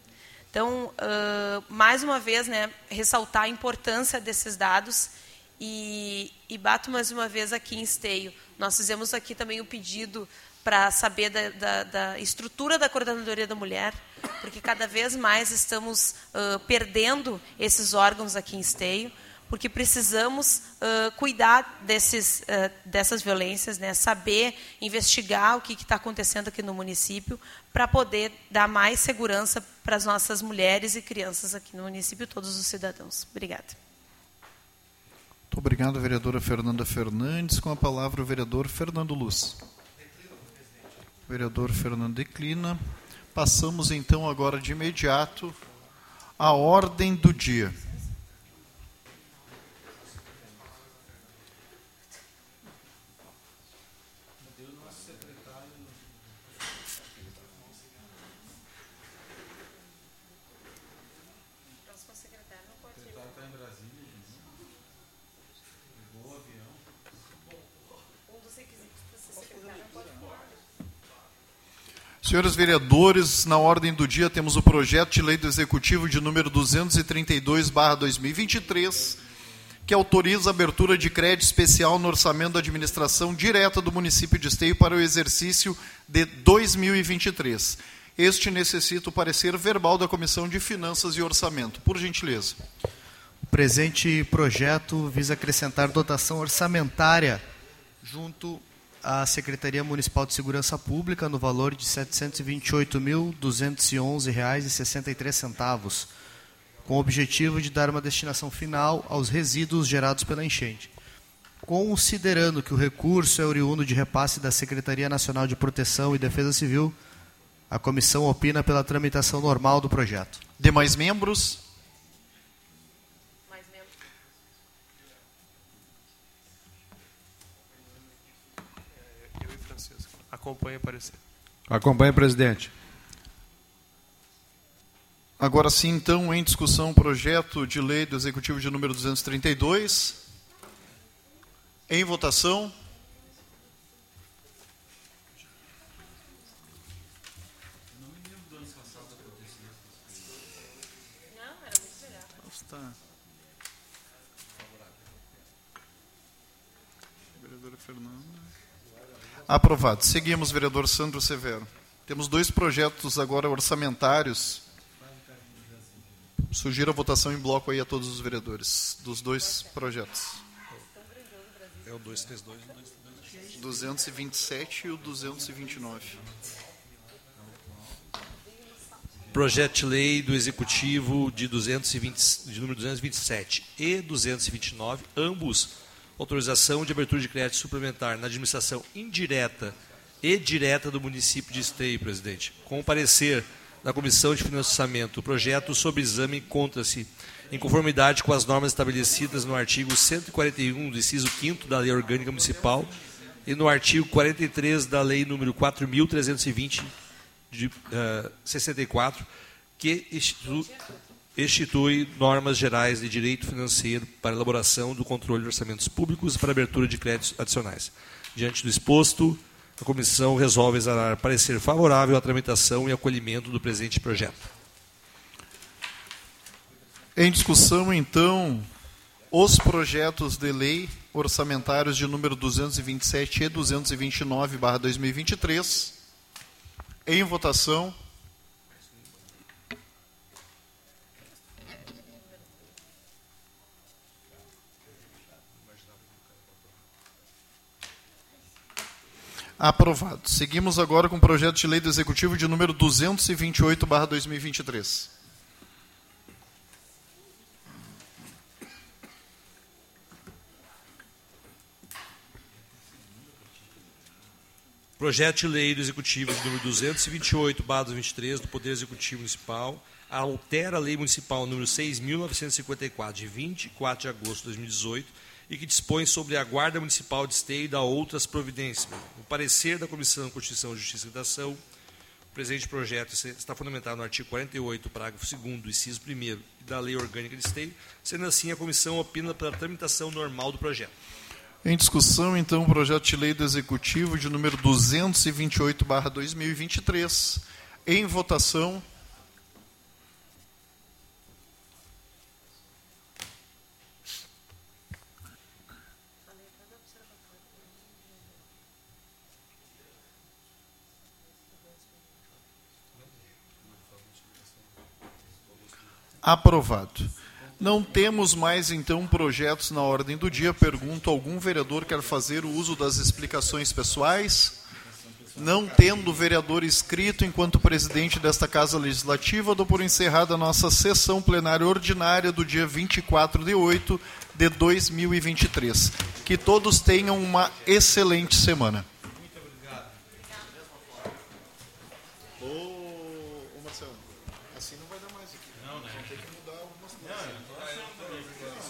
Então, uh, mais uma vez, né, ressaltar a importância desses dados e, e, bato mais uma vez aqui em esteio. Nós fizemos aqui também o pedido para saber da, da, da, estrutura da Coordenadoria da Mulher, porque cada vez mais estamos uh, perdendo esses órgãos aqui em esteio porque precisamos uh, cuidar desses, uh, dessas violências, né? saber investigar o que está acontecendo aqui no município, para poder dar mais segurança para as nossas mulheres e crianças aqui no município, todos os cidadãos. Obrigada. Muito obrigado, vereadora Fernanda Fernandes. Com a palavra, o vereador Fernando Luz. O vereador Fernando declina. Passamos, então, agora de imediato à ordem do dia. Senhores vereadores, na ordem do dia temos o projeto de lei do Executivo de número 232/2023, que autoriza a abertura de crédito especial no orçamento da administração direta do município de Esteio para o exercício de 2023. Este necessita o parecer verbal da Comissão de Finanças e Orçamento. Por gentileza. O presente projeto visa acrescentar dotação orçamentária junto à Secretaria Municipal de Segurança Pública no valor de R$ 728.211,63, com o objetivo de dar uma destinação final aos resíduos gerados pela enchente. Considerando que o recurso é oriundo de repasse da Secretaria Nacional de Proteção e Defesa Civil, a comissão opina pela tramitação normal do projeto. Demais membros? Mais membros? Eu e Acompanhe o parecer. Presidente. Agora sim, então, em discussão, o projeto de lei do Executivo de número 232. Em votação. Está. Vereadora Fernanda. Aprovado. Seguimos, vereador Sandro Severo. Temos dois projetos agora orçamentários. Sugiro a votação em bloco aí a todos os vereadores dos dois projetos. É o 232 e o 232. 227 e o 229. Projeto de lei do Executivo de, 220, de número 227 e 229, ambos autorização de abertura de crédito suplementar na administração indireta e direta do município de Esteio, presidente. Com parecer da Comissão de Financiamento, o projeto sob exame encontra-se em conformidade com as normas estabelecidas no artigo 141 do inciso 5 da Lei Orgânica Municipal e no artigo 43 da Lei número 4.320 de uh, 64, que institui, institui normas gerais de direito financeiro para elaboração do controle de orçamentos públicos e para abertura de créditos adicionais. Diante do exposto, a comissão resolve exalar parecer favorável à tramitação e acolhimento do presente projeto. Em discussão, então, os projetos de lei orçamentários de número 227 e 229, barra 2023. Em votação. Aprovado. Seguimos agora com o projeto de lei do Executivo de número 228, barra 2023. Projeto de lei do Executivo de número 228, barra 2023, do Poder Executivo Municipal, altera a Lei Municipal número 6.954, de 24 de agosto de 2018, e que dispõe sobre a Guarda Municipal de Esteio e da outras providências. O parecer da Comissão Constituição, Justiça e Redação, o presente projeto está fundamentado no artigo 48, parágrafo 2 inciso 1 da Lei Orgânica de Esteio, sendo assim a comissão opina pela tramitação normal do projeto. Em discussão, então, o projeto de lei do Executivo de número 228, barra 2023. Em votação. Aprovado. Não temos mais, então, projetos na ordem do dia. Pergunto: algum vereador quer fazer o uso das explicações pessoais? Não tendo vereador inscrito enquanto presidente desta Casa Legislativa, dou por encerrada a nossa sessão plenária ordinária do dia 24 de 8 de 2023. Que todos tenham uma excelente semana.